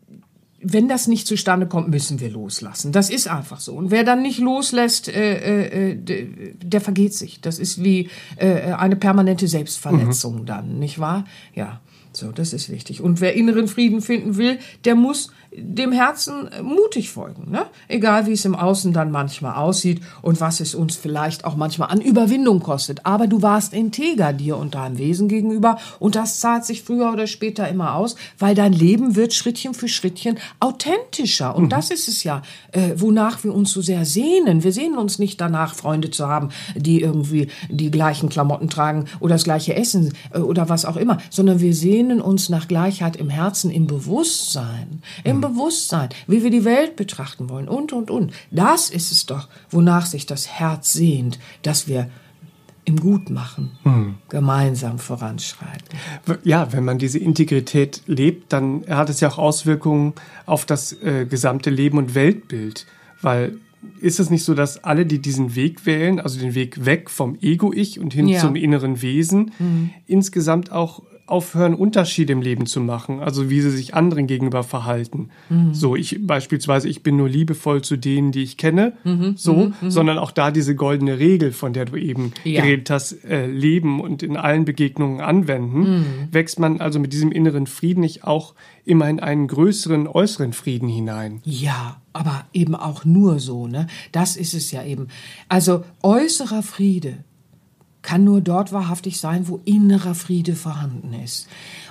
wenn das nicht zustande kommt, müssen wir loslassen. Das ist einfach so. Und wer dann nicht loslässt, äh, äh, der vergeht sich. Das ist wie äh, eine permanente Selbstverletzung mhm. dann, nicht wahr? Ja, so, das ist wichtig. Und wer inneren Frieden finden will, der muss dem Herzen mutig folgen, ne? Egal wie es im Außen dann manchmal aussieht und was es uns vielleicht auch manchmal an Überwindung kostet. Aber du warst integer dir und deinem Wesen gegenüber und das zahlt sich früher oder später immer aus, weil dein Leben wird Schrittchen für Schrittchen authentischer. Und mhm. das ist es ja, äh, wonach wir uns so sehr sehnen. Wir sehnen uns nicht danach, Freunde zu haben, die irgendwie die gleichen Klamotten tragen oder das gleiche Essen äh, oder was auch immer, sondern wir sehnen uns nach Gleichheit im Herzen, im Bewusstsein, im Bewusstsein, wie wir die Welt betrachten wollen und, und, und. Das ist es doch, wonach sich das Herz sehnt, dass wir im Gutmachen hm. gemeinsam voranschreiten. Ja, wenn man diese Integrität lebt, dann hat es ja auch Auswirkungen auf das äh, gesamte Leben und Weltbild, weil ist es nicht so, dass alle, die diesen Weg wählen, also den Weg weg vom Ego-Ich und hin Ja. zum inneren Wesen, Mhm. insgesamt auch aufhören, Unterschiede im Leben zu machen, also wie sie sich anderen gegenüber verhalten. Mhm. So, ich beispielsweise, ich bin nur liebevoll zu denen, die ich kenne, Mhm. so, sondern auch da diese goldene Regel, von der du eben Ja. geredet hast, äh, leben und in allen Begegnungen anwenden, Mhm. wächst man also mit diesem inneren Frieden nicht auch immer in einen größeren äußeren Frieden hinein. Ja, aber eben auch nur so, ne? Das ist es ja eben. Also äußerer Friede kann nur dort wahrhaftig sein, wo innerer Friede vorhanden ist.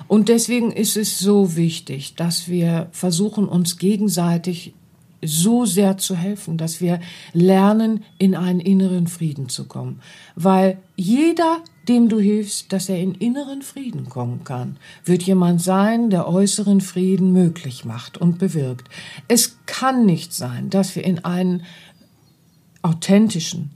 Und deswegen ist es so wichtig, dass wir versuchen, uns gegenseitig so sehr zu helfen, dass wir lernen, in einen inneren Frieden zu kommen. Weil jeder, dem du hilfst, dass er in inneren Frieden kommen kann, wird jemand sein, der äußeren Frieden möglich macht und bewirkt. Es kann nicht sein, dass wir in einen authentischen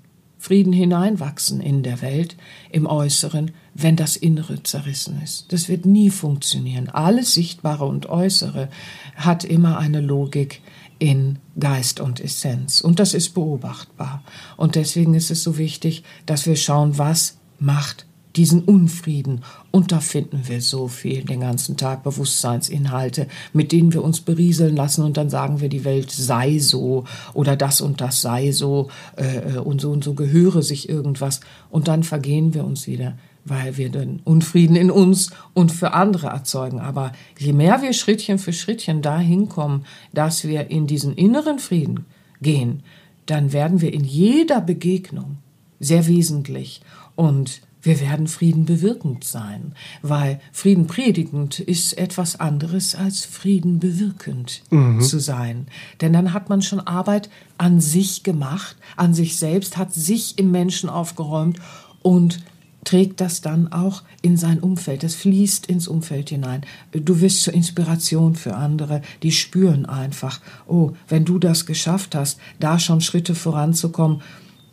Frieden hineinwachsen in der Welt, im Äußeren, wenn das Innere zerrissen ist. Das wird nie funktionieren. Alles Sichtbare und Äußere hat immer eine Logik in Geist und Essenz. Und das ist beobachtbar. Und deswegen ist es so wichtig, dass wir schauen, was macht diesen Unfrieden. Und da finden wir so viel den ganzen Tag Bewusstseinsinhalte, mit denen wir uns berieseln lassen und dann sagen wir, die Welt sei so oder das und das sei so äh, und so und so gehöre sich irgendwas. Und dann vergehen wir uns wieder, weil wir den Unfrieden in uns und für andere erzeugen. Aber je mehr wir Schrittchen für Schrittchen dahin kommen, dass wir in diesen inneren Frieden gehen, dann werden wir in jeder Begegnung sehr wesentlich und wir werden Frieden bewirkend sein, weil Frieden predigend ist etwas anderes als Frieden bewirkend zu sein. Denn dann hat man schon Arbeit an sich gemacht, an sich selbst, hat sich im Menschen aufgeräumt und trägt das dann auch in sein Umfeld. Das fließt ins Umfeld hinein. Du wirst zur Inspiration für andere, die spüren einfach, oh, wenn du das geschafft hast, da schon Schritte voranzukommen,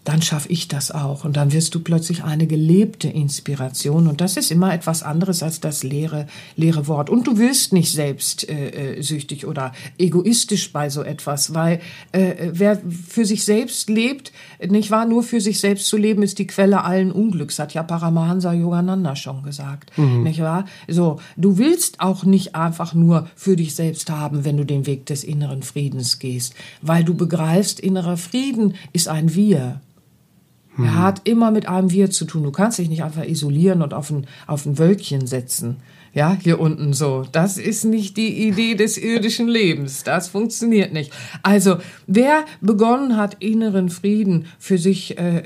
dann schaffe ich das auch. Und dann wirst du plötzlich eine gelebte Inspiration. Und das ist immer etwas anderes als das leere, leere Wort. Und du wirst nicht selbst äh, äh, oder egoistisch bei so etwas, weil äh, wer für sich selbst lebt, nicht wahr, nur für sich selbst zu leben, ist die Quelle allen Unglücks, hat ja Paramahansa Yogananda schon gesagt. Nicht wahr? So, du willst auch nicht einfach nur für dich selbst haben, wenn du den Weg des inneren Friedens gehst, weil du begreifst, innerer Frieden ist ein Wir. Er hat immer mit einem Wir zu tun. Du kannst dich nicht einfach isolieren und auf ein, auf ein Wölkchen setzen. Ja, hier unten so. Das ist nicht die Idee des irdischen Lebens. Das funktioniert nicht. Also, wer begonnen hat, inneren Frieden für sich äh,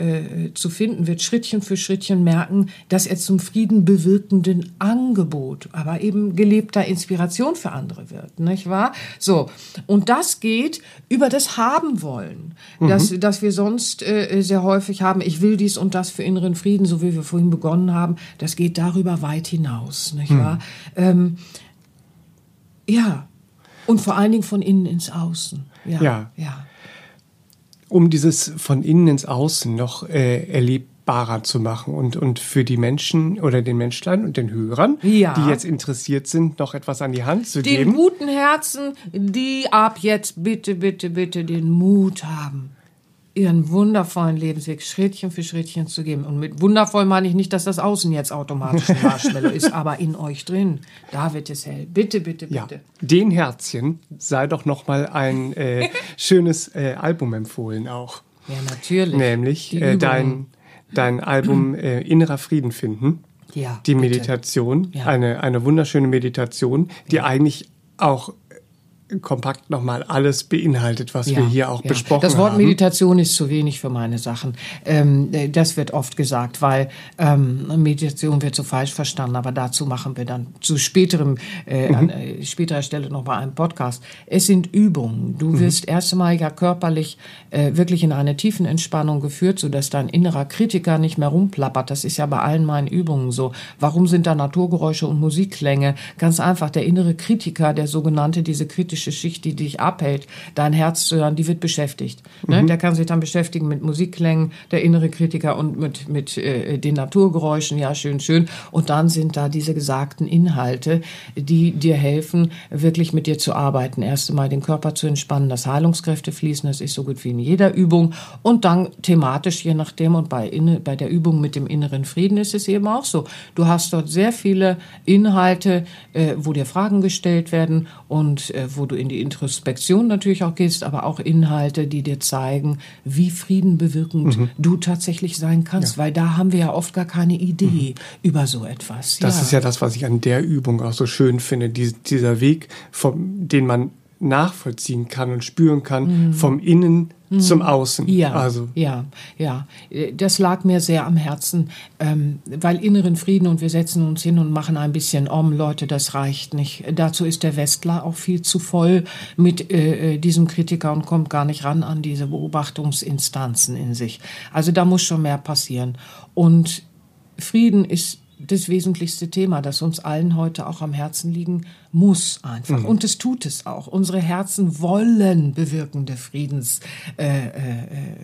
äh, zu finden, wird Schrittchen für Schrittchen merken, dass er zum Frieden bewirkenden Angebot, aber eben gelebter Inspiration für andere wird, nicht wahr? So. Und das geht über das Haben wollen, das, das wir sonst äh, sehr häufig haben. Ich will dies und das für inneren Frieden, so wie wir vorhin begonnen haben. Das geht darüber weit hinaus, nicht wahr? Ähm, ja. Und vor allen Dingen von innen ins Außen. Ja. Ja. ja. um dieses von innen ins Außen noch äh, erlebbarer zu machen und, und für die Menschen oder den Menschlein und den Hörern, Ja. die jetzt interessiert sind, noch etwas an die Hand zu Den geben. guten Herzen, die ab jetzt bitte, bitte, bitte den Mut haben, ihren wundervollen Lebensweg Schrittchen für Schrittchen zu gehen. Und mit wundervoll meine ich nicht, dass das Außen jetzt automatisch ein Marshmallow ist, aber in euch drin, da wird es hell. Bitte, bitte, Ja, bitte. den Herzchen sei doch noch mal ein äh, schönes äh, Album empfohlen auch. Ja, natürlich. Nämlich äh, dein, dein Album äh, Innerer Frieden finden. Ja, Die. Meditation, Ja. eine, eine wunderschöne Meditation, die eigentlich auch kompakt nochmal alles beinhaltet, was wir hier auch ja. besprochen Das Wort haben. Meditation ist zu wenig für meine Sachen. Ähm, äh, das wird oft gesagt, weil ähm, Meditation wird so falsch verstanden. Aber dazu machen wir dann zu späterem, äh, Mhm. an äh, späterer Stelle noch mal einen Podcast. Es sind Übungen. Du Mhm. wirst erst einmal ja körperlich äh, wirklich in eine tiefen Entspannung geführt, sodass dein innerer Kritiker nicht mehr rumplappert. Das ist ja bei allen meinen Übungen so. Warum sind da Naturgeräusche und Musikklänge? Ganz einfach, der innere Kritiker, der sogenannte, diese kritische kritische Schicht, die dich abhält, dein Herz zu hören, die wird beschäftigt. Ne? Der kann sich dann beschäftigen mit Musikklängen, der innere Kritiker und mit, mit äh, den Naturgeräuschen, ja, schön, schön. Und dann sind da diese gesagten Inhalte, die dir helfen, wirklich mit dir zu arbeiten. Erst einmal den Körper zu entspannen, dass Heilungskräfte fließen, das ist so gut wie in jeder Übung. Und dann thematisch, je nachdem, und bei, inne, bei der Übung mit dem inneren Frieden ist es eben auch so. Du hast dort sehr viele Inhalte, äh, wo dir Fragen gestellt werden und äh, wo du in die Introspektion natürlich auch gehst, aber auch Inhalte, die dir zeigen, wie friedenbewirkend mhm. du tatsächlich sein kannst, ja. weil da haben wir ja oft gar keine Idee mhm. über so etwas. Das ja. ist ja das, was ich an der Übung auch so schön finde, die, dieser Weg, vom, den man nachvollziehen kann und spüren kann, mhm. vom Innen mhm. zum Außen. Ja, also. ja, ja. Das lag mir sehr am Herzen, ähm, weil inneren Frieden und wir setzen uns hin und machen ein bisschen Om, Leute, das reicht nicht. Dazu ist der Westler auch viel zu voll mit äh, äh, diesem Kritiker und kommt gar nicht ran an diese Beobachtungsinstanzen in sich. Also da muss schon mehr passieren. Und Frieden ist das wesentlichste Thema, das uns allen heute auch am Herzen liegen muss einfach. Mhm. Und es tut es auch. Unsere Herzen wollen bewirkende Friedens. Äh, äh, äh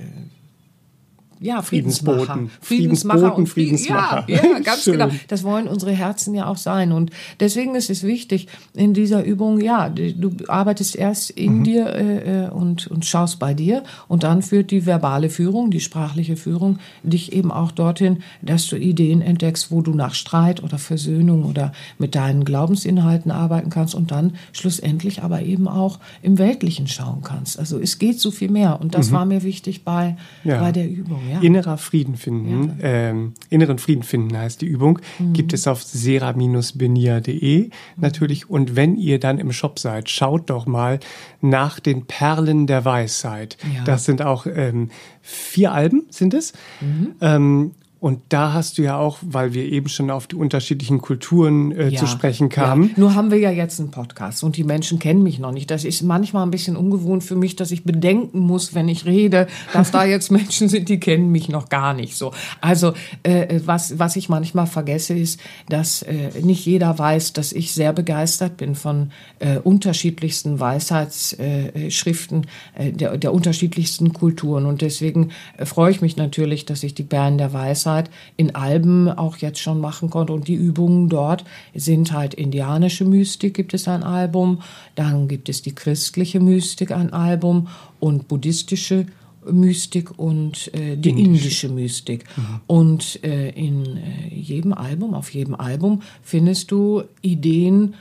ja, Friedensboten. Friedensmacher und Friedensmacher. Ja, ja ganz genau. Das wollen unsere Herzen ja auch sein. Und deswegen ist es wichtig, in dieser Übung, ja, du arbeitest erst in mhm. dir äh, äh, und, und schaust bei dir und dann führt die verbale Führung, die sprachliche Führung dich eben auch dorthin, dass du Ideen entdeckst, wo du nach Streit oder Versöhnung oder mit deinen Glaubensinhalten arbeiten kannst und dann schlussendlich aber eben auch im Weltlichen schauen kannst. Also es geht so viel mehr und das mhm. war mir wichtig bei, ja. bei der Übung. Ja. Innerer Frieden finden, ja. ähm, inneren Frieden finden heißt die Übung, mhm. gibt es auf sera-benia.de natürlich. Und wenn ihr dann im Shop seid, schaut doch mal nach den Perlen der Weisheit. Ja. Das sind auch ähm, vier Alben, sind es. Mhm. Ähm, und da hast du ja auch, weil wir eben schon auf die unterschiedlichen Kulturen äh, ja, zu sprechen kamen. Ja. Nur haben wir ja jetzt einen Podcast und die Menschen kennen mich noch nicht. Das ist manchmal ein bisschen ungewohnt für mich, dass ich bedenken muss, wenn ich rede, dass da jetzt Menschen sind, die kennen mich noch gar nicht so. Also äh, was, was ich manchmal vergesse, ist, dass äh, nicht jeder weiß, dass ich sehr begeistert bin von äh, unterschiedlichsten Weisheitsschriften äh, der, der unterschiedlichsten Kulturen. Und deswegen äh, freue ich mich natürlich, dass ich die Bären der Weisheit Zeit in Alben auch jetzt schon machen konnte. Und die Übungen dort sind halt indianische Mystik, gibt es ein Album, dann gibt es die christliche Mystik, ein Album und buddhistische Mystik und äh, die indische, indische Mystik. Mhm. Und äh, in äh, jedem Album, auf jedem Album findest du Ideen,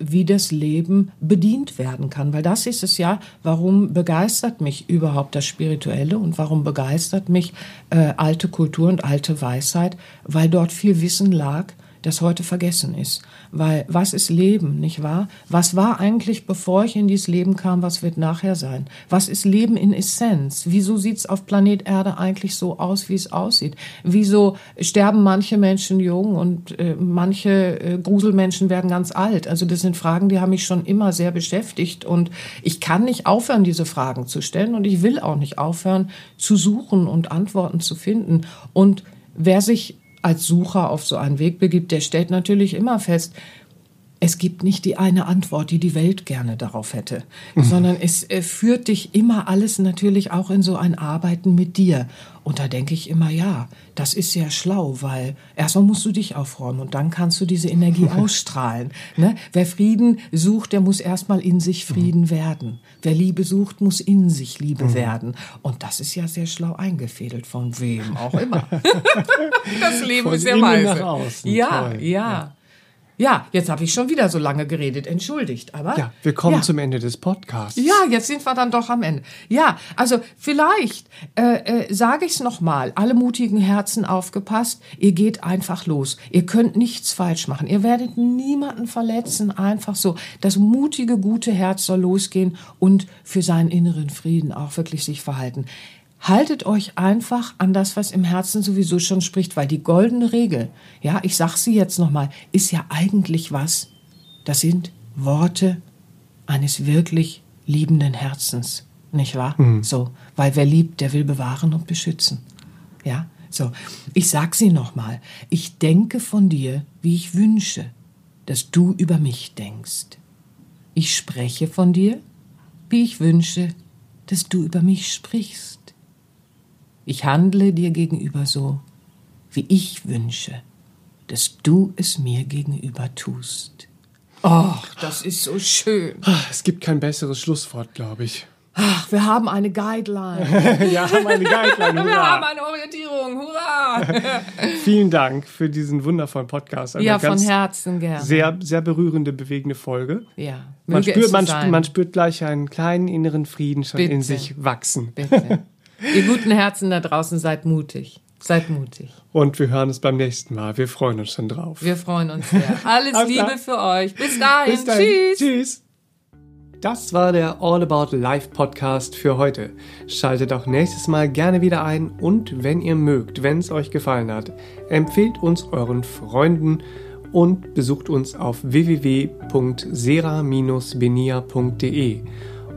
wie das Leben bedient werden kann. Weil das ist es ja, warum begeistert mich überhaupt das Spirituelle und warum begeistert mich äh, alte Kultur und alte Weisheit, weil dort viel Wissen lag, das heute vergessen ist. Weil was ist Leben, nicht wahr? Was war eigentlich, bevor ich in dieses Leben kam, was wird nachher sein? Was ist Leben in Essenz? Wieso sieht's auf Planet Erde eigentlich so aus, wie es aussieht? Wieso sterben manche Menschen jung und äh, manche äh, Gruselmenschen werden ganz alt? Also das sind Fragen, die haben mich schon immer sehr beschäftigt und ich kann nicht aufhören, diese Fragen zu stellen und ich will auch nicht aufhören, zu suchen und Antworten zu finden. Und wer sich als Sucher auf so einen Weg begibt, der stellt natürlich immer fest, es gibt nicht die eine Antwort, die die Welt gerne darauf hätte, mhm. sondern es äh, führt dich immer alles natürlich auch in so ein Arbeiten mit dir. Und da denke ich immer, ja, das ist sehr schlau, weil erstmal musst du dich aufräumen und dann kannst du diese Energie ausstrahlen. Ne? Wer Frieden sucht, der muss erstmal in sich Frieden mhm. werden. Wer Liebe sucht, muss in sich Liebe mhm. werden. Und das ist ja sehr schlau eingefädelt, von wem auch immer. das Leben von ist sehr weise. Ja, Toll. ja. ja. Ja, jetzt habe ich schon wieder so lange geredet, entschuldigt, aber. Ja, wir kommen ja. zum Ende des Podcasts. Ja, jetzt sind wir dann doch am Ende. Ja, also vielleicht äh, äh, sage ich es nochmal, alle mutigen Herzen aufgepasst, ihr geht einfach los. Ihr könnt nichts falsch machen. Ihr werdet niemanden verletzen, einfach so. Das mutige, gute Herz soll losgehen und für seinen inneren Frieden auch wirklich sich verhalten haltet euch einfach an das, was im Herzen sowieso schon spricht, weil die goldene Regel, ja, ich sag sie jetzt nochmal, ist ja eigentlich was? Das sind Worte eines wirklich liebenden Herzens, nicht wahr? Mhm. So, weil wer liebt, der will bewahren und beschützen. Ja, so. Ich sag sie nochmal. Ich denke von dir, wie ich wünsche, dass du über mich denkst. Ich spreche von dir, wie ich wünsche, dass du über mich sprichst. Ich handle dir gegenüber so, wie ich wünsche, dass du es mir gegenüber tust. Ach, das ist so schön. Es gibt kein besseres Schlusswort, glaube ich. Ach, wir haben eine Guideline. ja, haben eine Guideline. Wir haben eine Orientierung. Hurra! Vielen Dank für diesen wundervollen Podcast. Eine ja, von Herzen gerne. Sehr, sehr berührende, bewegende Folge. ja, Man spürt, man, man spürt gleich einen kleinen inneren Frieden schon in Bitte. sich wachsen. Bitte. Ihr guten Herzen da draußen, seid mutig. Seid mutig. Und wir hören uns beim nächsten Mal. Wir freuen uns schon drauf. Wir freuen uns sehr. Alles. Liebe für euch. Bis dahin. Bis dahin. Tschüss. Tschüss. Das war der All About Life Podcast für heute. Schaltet auch nächstes Mal gerne wieder ein und wenn ihr mögt, wenn es euch gefallen hat, empfehlt uns euren Freunden und besucht uns auf www.sera-benia.de.